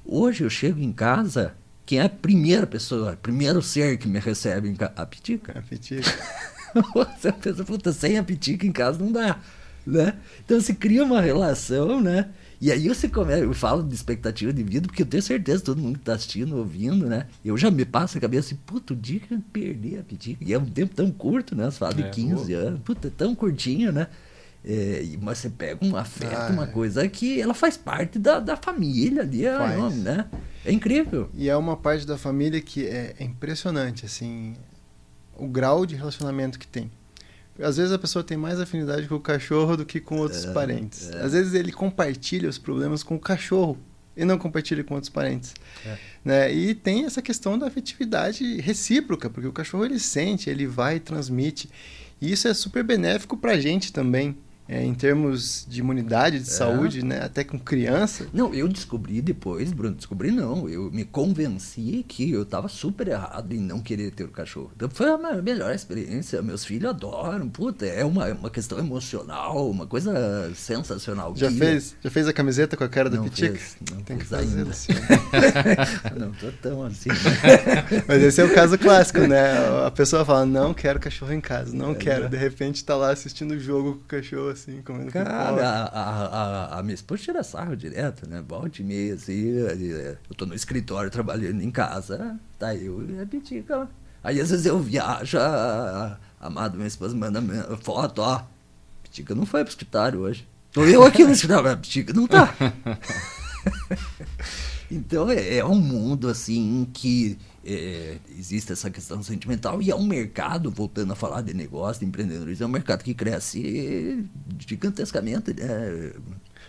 Hoje eu chego em casa, quem é a primeira pessoa, primeiro ser que me recebe em casa? A pitica. A pitica. (laughs) Você pensa, puta, sem a pitica em casa não dá, né? Então se cria uma relação, né? E aí você começa, eu falo de expectativa de vida, porque eu tenho certeza, todo mundo que está assistindo, ouvindo, né? Eu já me passo a cabeça assim, puta, o dia que eu perder a pitica. E é um tempo tão curto, né? Você fala de é, 15 boa. anos, puta, é tão curtinho, né? É, mas você pega um afeto, ah, uma é. coisa que ela faz parte da, da família ali, é né? É incrível. E é uma parte da família que é, é impressionante, assim o grau de relacionamento que tem. Às vezes a pessoa tem mais afinidade com o cachorro do que com outros é, parentes. É. Às vezes ele compartilha os problemas com o cachorro e não compartilha com outros parentes. É. Né? E tem essa questão da afetividade recíproca, porque o cachorro ele sente, ele vai e transmite. E isso é super benéfico para a gente também. É, em termos de imunidade, de É. saúde, né? Até com criança. Não, eu descobri depois, Bruno, descobri não. Eu me convenci que eu estava super errado em não querer ter o cachorro. Então foi a me- melhor experiência. Meus filhos adoram. Puta, é uma, uma questão emocional, uma coisa sensacional. Já Que- fez, já fez a camiseta com a cara da Não Pitica? fez, não Tem que fazer ainda. assim. (laughs) não tô tão assim. né? (laughs) Mas esse é o caso clássico, né? A pessoa fala, não quero cachorro em casa, não É, quero. né? De repente tá lá assistindo o jogo com o cachorro, assim, comendo Cara, a, a, a, a minha esposa tira sarro direto, né? Volte e meia, assim. Eu tô no escritório trabalhando em casa, tá eu e a Pitica lá. Aí às vezes eu viajo, a, a amada minha esposa manda foto, ó. Pitica não foi pro escritório hoje. Tô eu aqui no escritório, a Pitica não tá. (laughs) Então é, é um mundo assim que é, existe essa questão sentimental e é um mercado, voltando a falar de negócio, de empreendedorismo, é um mercado que cresce gigantescamente, né?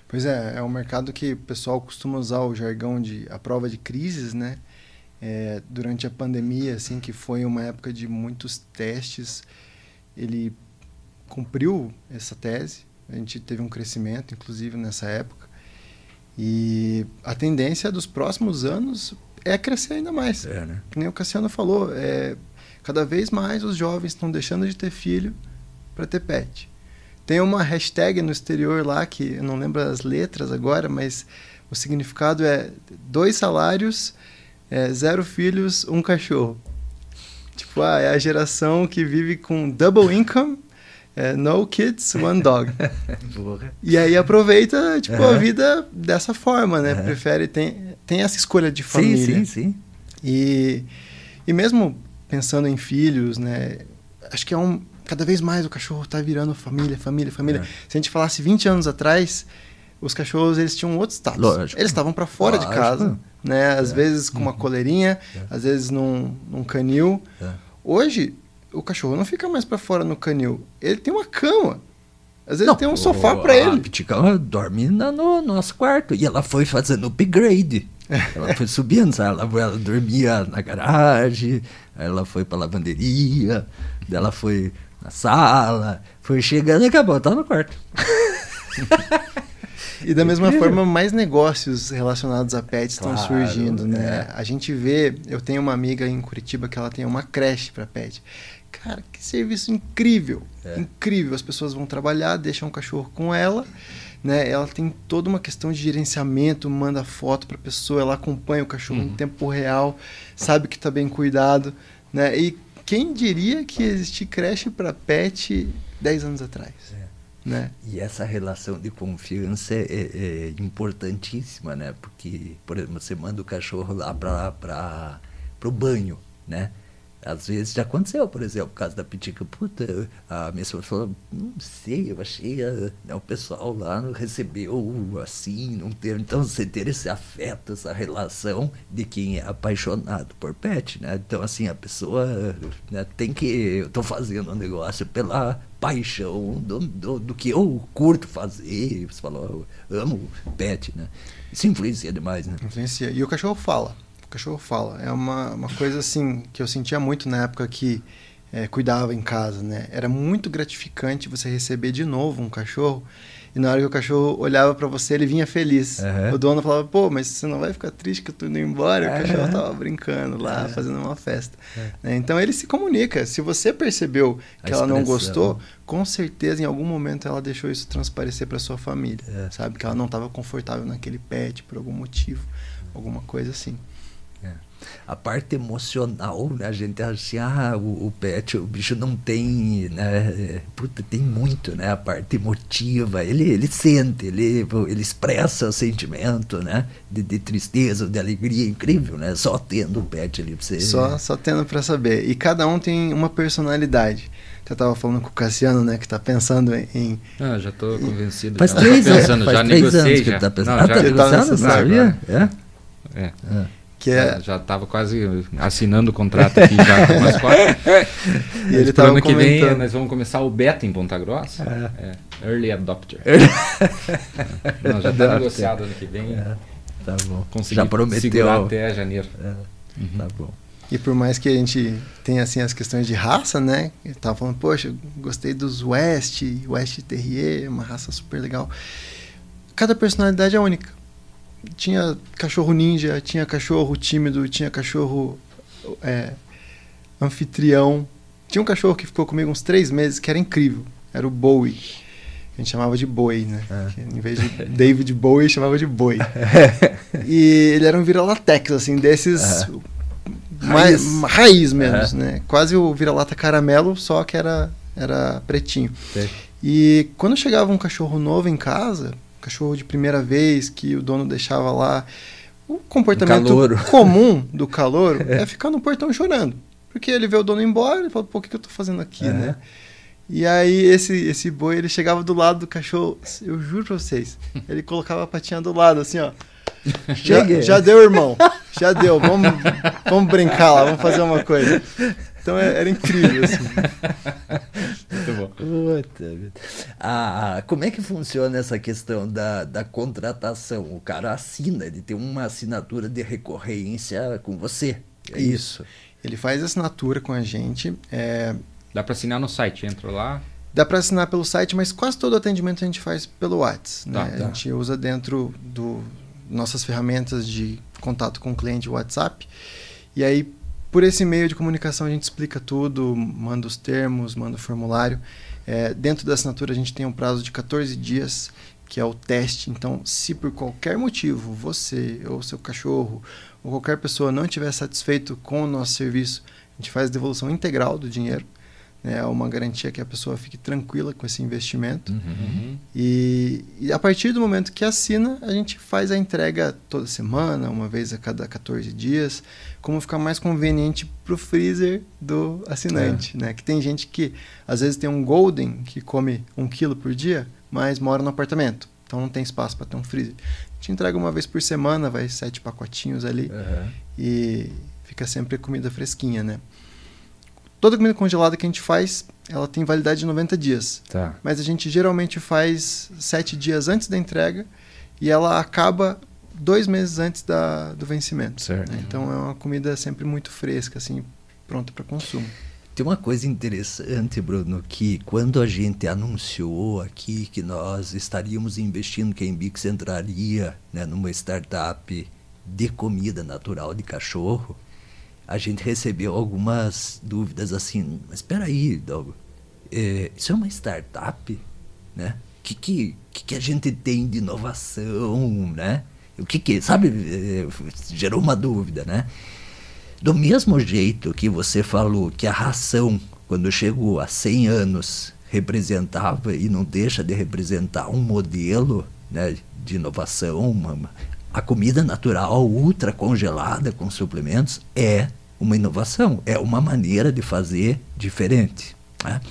Pois é, é um mercado que o pessoal costuma usar o jargão de a prova de crises, né? É, durante a pandemia, assim, que foi uma época de muitos testes, ele cumpriu essa tese. A gente teve um crescimento, inclusive, nessa época. E a tendência dos próximos anos é crescer ainda mais. É, né? Que nem o Cassiano falou, é, cada vez mais os jovens estão deixando de ter filho para ter pet. Tem uma hashtag no exterior lá que eu não lembro as letras agora, mas o significado é dois salários, é, zero filhos, um cachorro. Tipo, ah, é a geração que vive com double income, é, no kids, one dog. (laughs) E aí aproveita, tipo, a Aham. vida dessa forma, né? Aham. Prefere, tem, tem essa escolha de Sim, família. sim, sim. E, e mesmo pensando em filhos, né? Acho que é um. Cada vez mais o cachorro tá virando família, família, família. É. Se a gente falasse 20 anos atrás, os cachorros eles tinham outro status. Lógico. Eles estavam para fora de Lógico. casa, né? Às É. vezes com uma coleirinha, É. às vezes num, num canil. É. Hoje, o cachorro não fica mais para fora no canil. Ele tem uma cama. Às vezes tem um sofá para A ele. Pitica ela dorme no nosso quarto. E ela foi fazendo upgrade. Ela foi subindo, sabe? Ela, ela dormia na garagem, ela foi pra lavanderia, ela foi na sala, foi chegando e acabou, tá no quarto. (laughs) E da mesma Incrível. forma, mais negócios relacionados a pets estão Claro, surgindo, né? é. A gente vê, eu tenho uma amiga em Curitiba que ela tem uma creche para pet. Cara, que serviço incrível! É. Incrível. As pessoas vão trabalhar, deixam o cachorro com ela, né? Ela tem toda uma questão de gerenciamento, manda foto para pessoa, ela acompanha o cachorro em Uhum. tempo real, sabe que está bem cuidado, né? E quem diria que existia creche para pet 10 anos atrás, né? E essa relação de confiança é, é- é importantíssima, né? Porque, por exemplo, você manda o cachorro lá para o banho, né? Às vezes já aconteceu, por exemplo, o caso da Pitica, puta, a minha esposa falou, não sei, eu achei, ah, né, o pessoal lá não recebeu assim, não teve. Então você ter esse afeto, essa relação de quem é apaixonado por pet, né? Então, assim, a pessoa né, tem que. Eu estou fazendo um negócio pela paixão do, do, do que eu curto fazer. Você falou, amo pet, né? Isso influencia demais, né? Influencia. E o cachorro fala. Cachorro fala. É uma, uma coisa assim que eu sentia muito na época que eh, cuidava em casa, né? Era muito gratificante você receber de novo um cachorro e na hora que o cachorro olhava para você ele vinha feliz. Aham. O dono falava: "Pô, mas você não vai ficar triste que eu tô indo embora?" E o cachorro tava brincando lá, É. fazendo uma festa. É. Né? Então ele se comunica. Se você percebeu A que ela não gostou, com certeza em algum momento ela deixou isso transparecer para sua família, É. sabe? Que ela não estava confortável naquele pet por algum motivo, alguma coisa assim. A parte emocional, né? A gente acha assim, ah, o, o pet, o bicho não tem, né? Puta, tem muito, né? A parte emotiva, ele, ele sente, ele, ele expressa o sentimento, né? De, de tristeza, de alegria, incrível, né? Só tendo o pet ali pra você. Só, só tendo para saber. E cada um tem uma personalidade. Você tava falando com o Cassiano, né, que tá pensando em- Ah, já tô convencido. Faz já três, tô pensando, faz já três negociei anos que já. ele tá pensando. Não, ah, já, tá já tá negociando, nessa não sabia? É? é, É. que é já tava quase assinando o contrato aqui já com umas quatro. (laughs) e ele Pro tava ano que vem comentando. nós vamos começar o beta em Ponta Grossa. É, Early Adopter. (laughs) (laughs) Não, já tá Adopter. negociado ano que vem. É, Tá bom. Consegui Já prometeu. segurar até janeiro. É, Tá bom. E por mais que a gente tenha assim as questões de raça, né? Eu tava falando, poxa, gostei dos West, West Terrier, uma raça super legal. Cada personalidade é única. Tinha cachorro ninja, tinha cachorro tímido, tinha cachorro é, anfitrião. Tinha um cachorro que ficou comigo uns três meses que era incrível. Era o Bowie. A gente chamava de boi, né? É. Em vez de David Bowie, chamava de boi. (laughs) e ele era um vira-latex, assim, desses. Mais, Raiz. raiz mesmo, É. né? Quase o vira-lata caramelo, só que era, era pretinho. Sei. E quando chegava um cachorro novo em casa, cachorro de primeira vez, que o dono deixava lá, o comportamento (laughs) comum do calor (laughs) é ficar no portão chorando. Porque ele vê o dono embora e fala, pô, o que, que eu tô fazendo aqui, Aham. né? E aí esse, esse boi, ele chegava do lado do cachorro, eu juro pra vocês, ele colocava a patinha do lado, assim, ó. Já, já deu, irmão. Já deu. Vamos, vamos brincar lá, vamos fazer uma coisa. Então é- era incrível, assim. (laughs) Muito bom. Puta vida. Ah, como é que funciona essa questão da, da contratação? O cara assina, ele tem uma assinatura de recorrência com você. É isso. Ele faz assinatura com a gente. é, Dá pra assinar no site, entra lá. Dá para assinar pelo site, mas quase todo o atendimento a gente faz pelo WhatsApp. Né? Tá, A tá. gente usa dentro do nossas ferramentas de contato com o cliente WhatsApp. E aí, por esse meio de comunicação, a gente explica tudo, manda os termos, manda o formulário. É, dentro da assinatura, a gente tem um prazo de 14 dias, que é o teste. Então, se por qualquer motivo você ou seu cachorro ou qualquer pessoa não estiver satisfeito com o nosso serviço, a gente faz devolução integral do dinheiro. Né? É uma garantia que a pessoa fique tranquila com esse investimento. Uhum. E, e a partir do momento que assina, a gente faz a entrega toda semana, uma vez a cada 14 dias, como ficar mais conveniente para o freezer do assinante. Né? Que tem gente que às vezes tem um Golden que come um quilo por dia, mas mora no apartamento. Então não tem espaço para ter um freezer. A gente entrega uma vez por semana, vai sete pacotinhos ali Aham. e fica sempre comida fresquinha, né? Toda comida congelada que a gente faz, ela tem validade de 90 dias Tá. mas a gente geralmente faz sete dias antes da entrega e ela acaba dois meses antes da, do vencimento. Certo. né? Então é uma comida sempre muito fresca, assim, pronta para consumo. Tem uma coisa interessante, Bruno, que quando a gente anunciou aqui que nós estaríamos investindo, que a Embix entraria né, numa startup de comida natural de cachorro, a gente recebeu algumas dúvidas assim, mas espera aí, Dogo, é, isso é uma startup, né? O que, que, que, a gente tem de inovação, né? O que que, sabe, é, gerou uma dúvida, né? Do mesmo jeito que você falou que a ração, quando chegou a 100 anos, representava e não deixa de representar um modelo né, de inovação, uma- a comida natural ultra congelada com suplementos é uma inovação, é uma maneira de fazer diferente. né?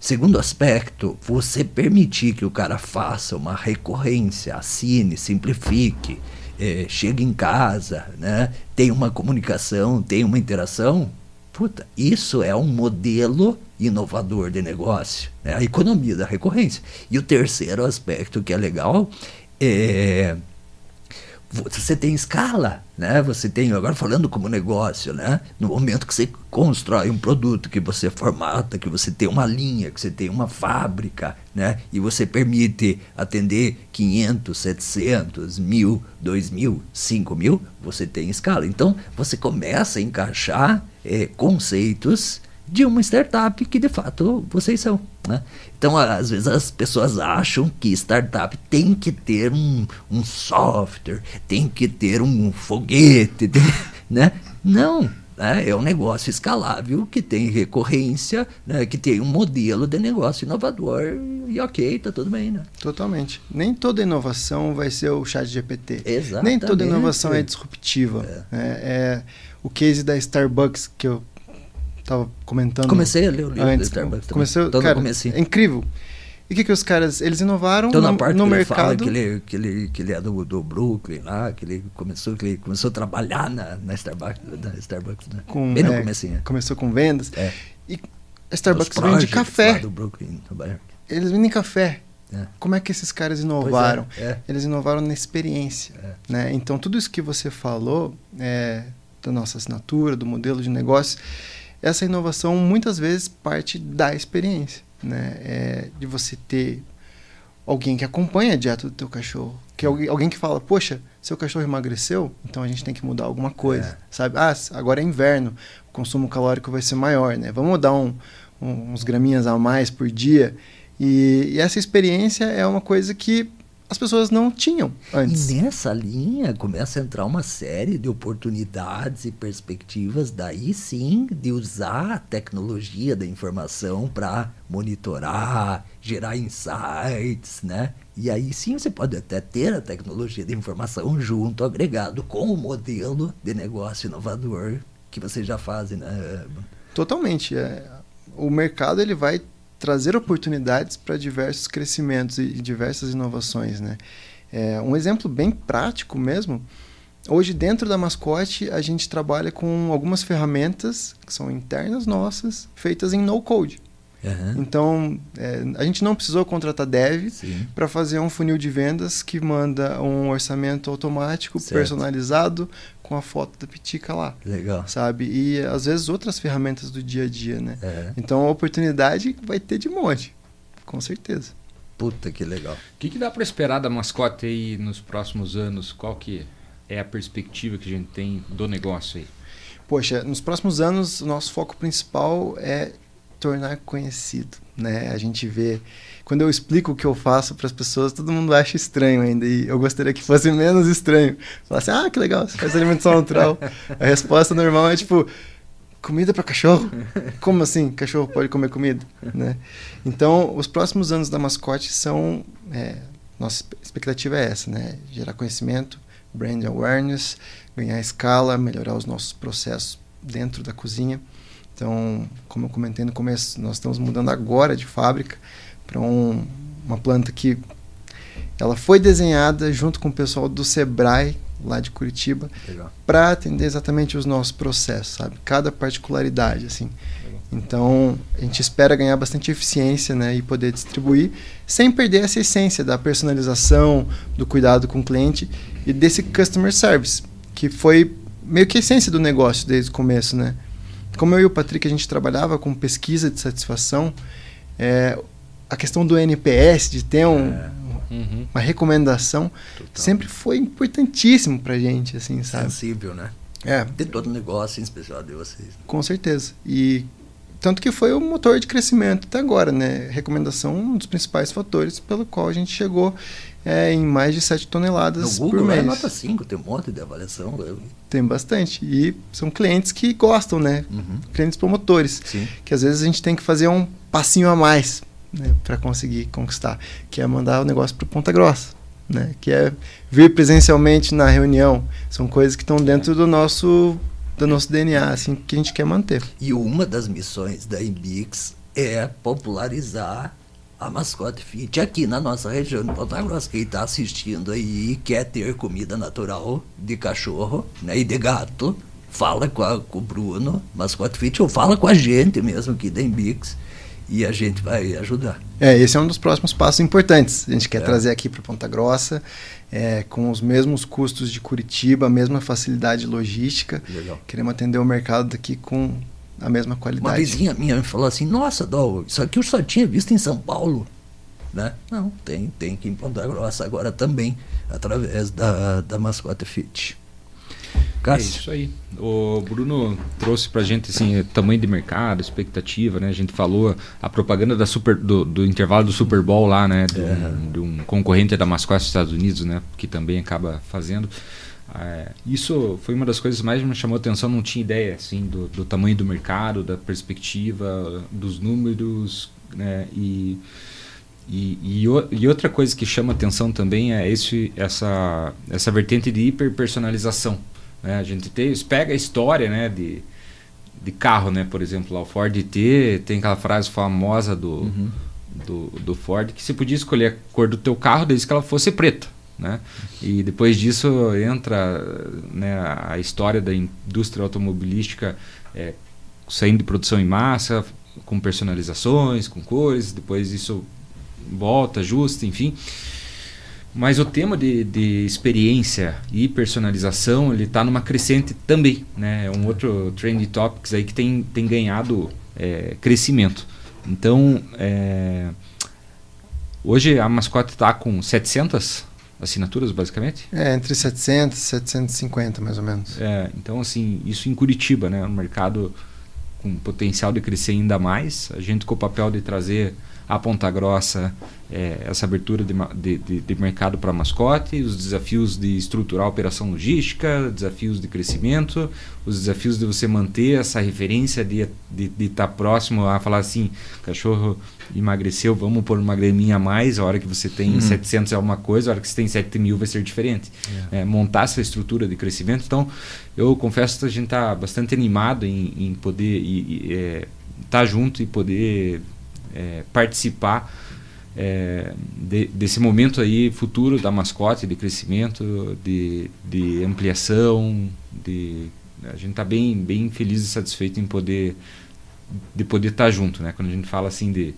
Segundo aspecto, você permitir que o cara faça uma recorrência, assine, simplifique, eh, chegue em casa, né, tenha uma comunicação, tenha uma interação, puta, isso é um modelo inovador de negócio, né, a economia da recorrência. E o terceiro aspecto que é legal é você tem escala, né? Você tem, agora falando como negócio, né? No momento que você constrói um produto, que você formata, que você tem uma linha, que você tem uma fábrica, né? E você permite atender 500, 700, 1000, 2000, 5000, você tem escala. Então, você começa a encaixar eh, conceitos de uma startup que de fato vocês são. Né? Então, às vezes as pessoas acham que startup tem que ter um, um software, tem que ter um foguete, tem- (laughs) né? Não. né? É um negócio escalável que tem recorrência, né? que tem um modelo de negócio inovador e ok, tá tudo bem, né? Totalmente. Nem toda inovação vai ser o chat GPT. Exatamente. Nem toda inovação é disruptiva. É. é o case da Starbucks que eu estava comentando. Comecei a ler o livro do antes. Starbucks também. Começou, Tô no cara, comecinho. é incrível. E o que, que os caras, eles inovaram Então, na no, parte no que ele mercado. fala que ele, que, ele, que ele é do, do Brooklyn lá, que ele começou, que ele começou a trabalhar na, na Starbucks, na Starbucks né? com, Bem no é, comecinho. Começou com vendas. É. E a Starbucks Os vende café. Do Brooklyn. Eles vendem café. É. Como é que esses caras inovaram? Pois é, é. Eles inovaram na experiência. É. Né? Então, tudo isso que você falou, é, da nossa assinatura, do modelo de negócio, essa inovação muitas vezes parte da experiência, né? É de você ter alguém que acompanha a dieta do teu cachorro, que é alguém que fala, poxa, seu cachorro emagreceu, então a gente tem que mudar alguma coisa, é. sabe? Ah, agora é inverno, o consumo calórico vai ser maior, né? Vamos dar um, um, uns graminhas a mais por dia. E, e essa experiência é uma coisa que as pessoas não tinham antes. E nessa linha começa a entrar uma série de oportunidades e perspectivas, daí sim, de usar a tecnologia da informação para monitorar, gerar insights, né? E aí sim você pode até ter a tecnologia da informação junto, agregado com o modelo de negócio inovador que você já faz, né? Totalmente. É, o mercado ele vai trazer oportunidades para diversos crescimentos e diversas inovações, né? É, um exemplo bem prático mesmo. Hoje dentro da mascote a gente trabalha com algumas ferramentas que são internas nossas, feitas em no code. Uhum. Então, é, a gente não precisou contratar dev para fazer um funil de vendas que manda um orçamento automático, certo. personalizado, com a foto da pitica lá. Legal. Sabe? E às vezes outras ferramentas do dia a dia, né? É. Então a oportunidade vai ter de monte, com certeza. Puta que legal. O que, que dá para esperar da mascote aí nos próximos anos? Qual que é a perspectiva que a gente tem do negócio aí? Poxa, nos próximos anos o nosso foco principal é tornar conhecido, né? A gente vê quando eu explico o que eu faço para as pessoas, todo mundo acha estranho ainda. E eu gostaria que fosse menos estranho. Falar assim, ah, que legal, você faz alimentação natural. A resposta normal é tipo, comida para cachorro? Como assim? Cachorro pode comer comida? Né? Então, os próximos anos da mascote são. É, nossa expectativa é essa, né? Gerar conhecimento, brand awareness, ganhar escala, melhorar os nossos processos dentro da cozinha. Então, como eu comentei no começo, nós estamos mudando agora de fábrica para um, uma planta que ela foi desenhada junto com o pessoal do Sebrae lá de Curitiba para atender exatamente os nossos processos, sabe? Cada particularidade assim. Legal. Então, a gente espera ganhar bastante eficiência, né, e poder distribuir sem perder essa essência da personalização, do cuidado com o cliente e desse customer service, que foi meio que a essência do negócio desde o começo, né? Como eu e o Patrick a gente trabalhava com pesquisa de satisfação, é, a questão do NPS, de ter um, é. uhum. uma recomendação, Total. sempre foi importantíssimo pra gente, assim, sabe? Sensível, né? É. De todo negócio, em especial de vocês. Com certeza. E tanto que foi o motor de crescimento até agora, né? Recomendação, um dos principais fatores pelo qual a gente chegou é, em mais de 7 toneladas no Google, por mês. É nota 5, tem um monte de avaliação. Tem bastante. E são clientes que gostam, né? Uhum. Clientes promotores. Sim. Que às vezes a gente tem que fazer um passinho a mais né, para conseguir conquistar, que é mandar o negócio para Ponta Grossa, né, que é vir presencialmente na reunião. São coisas que estão dentro do nosso do nosso DNA, assim, que a gente quer manter. E uma das missões da Imbix é popularizar a mascote fit aqui na nossa região de Ponta Grossa. Quem está assistindo aí quer ter comida natural de cachorro né, e de gato, fala com, a, com o Bruno, mascote fit, ou fala com a gente mesmo aqui da Imbix e a gente vai ajudar. É, esse é um dos próximos passos importantes. A gente quer é. trazer aqui para Ponta Grossa, é, com os mesmos custos de Curitiba, a mesma facilidade logística. Legal. Queremos atender o mercado daqui com a mesma qualidade. Uma vizinha minha me falou assim: Nossa, Dol, isso aqui eu só tinha visto em São Paulo. Né? Não, tem, tem aqui em Ponta Grossa agora também, através da, da Mascote Fit. Cássio. É isso aí. O Bruno trouxe pra gente assim, tamanho de mercado, expectativa, né? A gente falou a propaganda da super, do, do intervalo do Super Bowl lá, né? De, é. um, de um concorrente da mascote dos Estados Unidos, né? Que também acaba fazendo. É, isso foi uma das coisas que mais me chamou a atenção. Não tinha ideia assim do, do tamanho do mercado, da perspectiva, dos números, né? E e, e, e, outra coisa que chama atenção também é esse, essa, essa vertente de hiperpersonalização. Né? A gente tem, pega a história né, de, de carro, né? por exemplo, lá, o Ford T tem aquela frase famosa do, uhum. do, do, Ford que você podia escolher a cor do teu carro desde que ela fosse preta. Né? E depois disso entra né, a história da indústria automobilística é, saindo de produção em massa, com personalizações, com cores, depois isso volta, ajusta, enfim. Mas o tema de, de experiência e personalização, ele está numa crescente também, né? É um outro trend topics aí que tem, tem ganhado é, crescimento. Então, é, hoje a mascote está com 700 assinaturas, basicamente? É, entre 700 e 750, mais ou menos. É, então, assim, isso em Curitiba, né? Um mercado com potencial de crescer ainda mais. A gente com o papel de trazer a Ponta Grossa, é, essa abertura de, de, de mercado para mascote, os desafios de estruturar a operação logística, desafios de crescimento, os desafios de você manter essa referência de estar de, de tá próximo a falar assim, cachorro emagreceu, vamos pôr uma graminha a mais, a hora que você tem uhum. 700 é uma coisa, a hora que você tem 7 mil vai ser diferente. É. É, montar essa estrutura de crescimento. Então, eu confesso que a gente está bastante animado em, em poder estar é, tá junto e poder é, participar é, de, desse momento aí futuro da mascote, de crescimento, de, de ampliação, de a gente está bem, bem feliz e satisfeito em poder de poder estar tá junto, né? Quando a gente fala assim de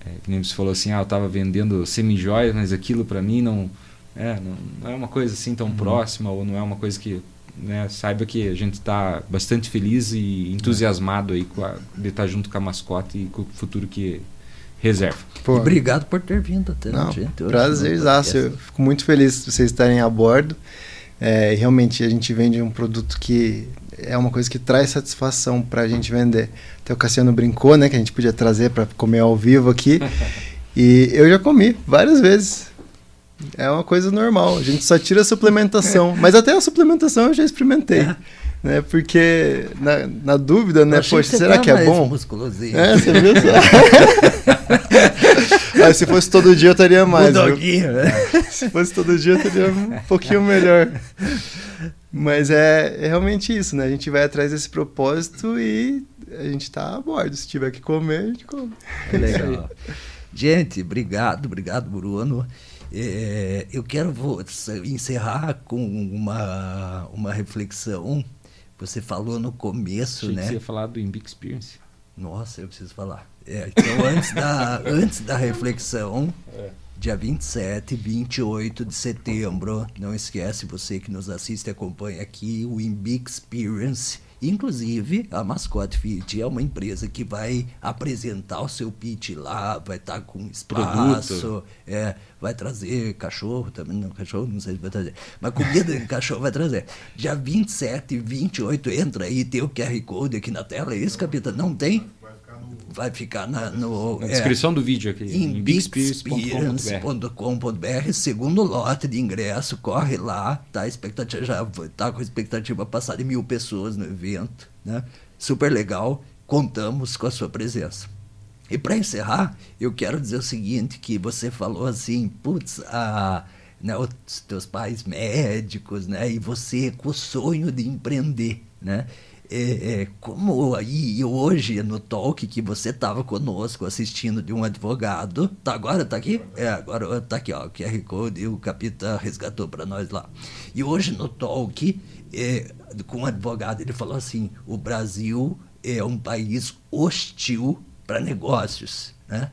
é, que nem você falou assim, ah, eu estava vendendo semi-joias, mas aquilo para mim não é, não, não, é uma coisa assim tão uhum. próxima ou não é uma coisa que né, saiba que a gente está bastante feliz e entusiasmado aí a, de estar tá junto com a mascote e com o futuro que reserva. Pô, obrigado por ter vindo até não, gente. Prazerzaço. Eu fico muito feliz de vocês estarem a bordo. É, realmente a gente vende um produto que é uma coisa que traz satisfação para a gente vender. Até o Cassiano brincou, né, que a gente podia trazer para comer ao vivo aqui. (laughs) e eu já comi várias vezes. É uma coisa normal. A gente só tira a suplementação. (laughs) Mas até a suplementação eu já experimentei. Né? Porque, na, na dúvida, né? Poxa, será tá que é bom? É, você viu ah, (laughs) se fosse todo dia eu estaria mais. Doguinho, né? (laughs) Se fosse todo dia eu estaria um pouquinho melhor. Mas é, é, realmente isso, né? A gente vai atrás desse propósito e a gente está a bordo. Se tiver que comer, a gente come. É legal. gente, obrigado, obrigado, Bruno. É, eu quero vou encerrar com uma, uma reflexão. Você falou no começo, Achei né? Que você ia falar do Big Experience. Nossa, eu preciso falar. É, então, antes da, (laughs) antes da reflexão, é. Dia 27 e 28 de setembro, não esquece, você que nos assiste e acompanha aqui, o Big Experience Inclusive, a Mascote Fit é uma empresa que vai apresentar o seu pitch lá, vai estar tá com espaço, é, vai trazer cachorro também, não, cachorro não sei se vai trazer, mas comida de cachorro vai trazer. Dia 27 e 28, entra aí, tem o QR Code aqui na tela, é isso, capitão? Não tem? Vai ficar na, no, na descrição é, do vídeo aqui. Em bigexperience.com.br. Segundo lote de ingresso, corre lá. Tá, expectativa, já tá com expectativa passar de mil pessoas no evento. Né? Super legal. Contamos com a sua presença. E para encerrar, eu quero dizer o seguinte, que você falou assim, putz, a, né, os teus pais médicos, né, e você com o sonho de empreender, né? É, é, como aí hoje no talk que você estava conosco assistindo de um advogado, tá agora tá aqui? É, agora tá aqui, ó, o QR Code o capitão resgatou para nós lá. E hoje no talk é, com um advogado ele falou assim: o Brasil é um país hostil para negócios, né?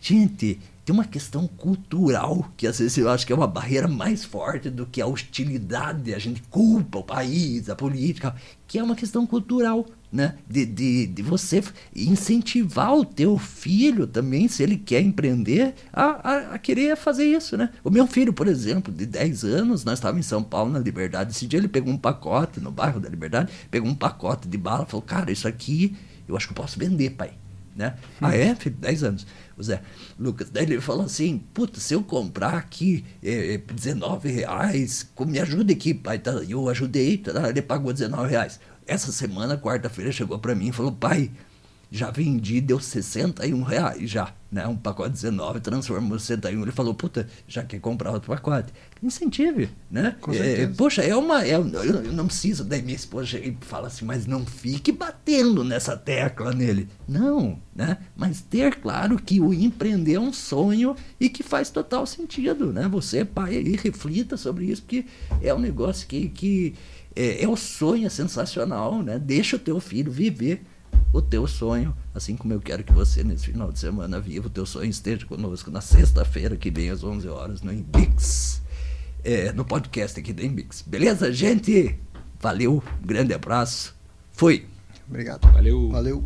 Gente, tem uma questão cultural que às vezes eu acho que é uma barreira mais forte do que a hostilidade, a gente culpa o país, a política, que é uma questão cultural, né? De, de, de você incentivar o teu filho também, se ele quer empreender, a, a, a, querer fazer isso, né? O meu filho, por exemplo, de 10 anos, nós estávamos em São Paulo, na Liberdade, esse dia ele pegou um pacote, no bairro da Liberdade, pegou um pacote de bala, falou, cara, isso aqui eu acho que eu posso vender, pai. Né? Ah, é? Filho, 10 anos. O Zé Lucas. Daí ele falou assim: puta, se eu comprar aqui é, 19 reais, me ajuda aqui, pai. Tá? Eu ajudei, tá? ele pagou 19 reais. Essa semana, quarta-feira, chegou para mim e falou: pai, já vendi, deu 61 reais já, né? Um pacote 19, transformou 61. Ele falou, puta, já quer comprar outro pacote. Incentive, né? Com é, poxa, é uma. É, eu não preciso, daí minha esposa fala assim, mas não fique batendo nessa tecla nele. Não, né? Mas ter claro que o empreender é um sonho e que faz total sentido, né? Você, pai, aí, reflita sobre isso, porque é um negócio que, que é, é o sonho, é sensacional, né? Deixa o teu filho viver o teu sonho, assim como eu quero que você nesse final de semana viva o teu sonho, esteja conosco na sexta-feira que vem às 11 horas no Inbix, é, no podcast aqui da Inbix. Beleza, gente? Valeu, grande abraço. Fui. Obrigado. Valeu. Valeu.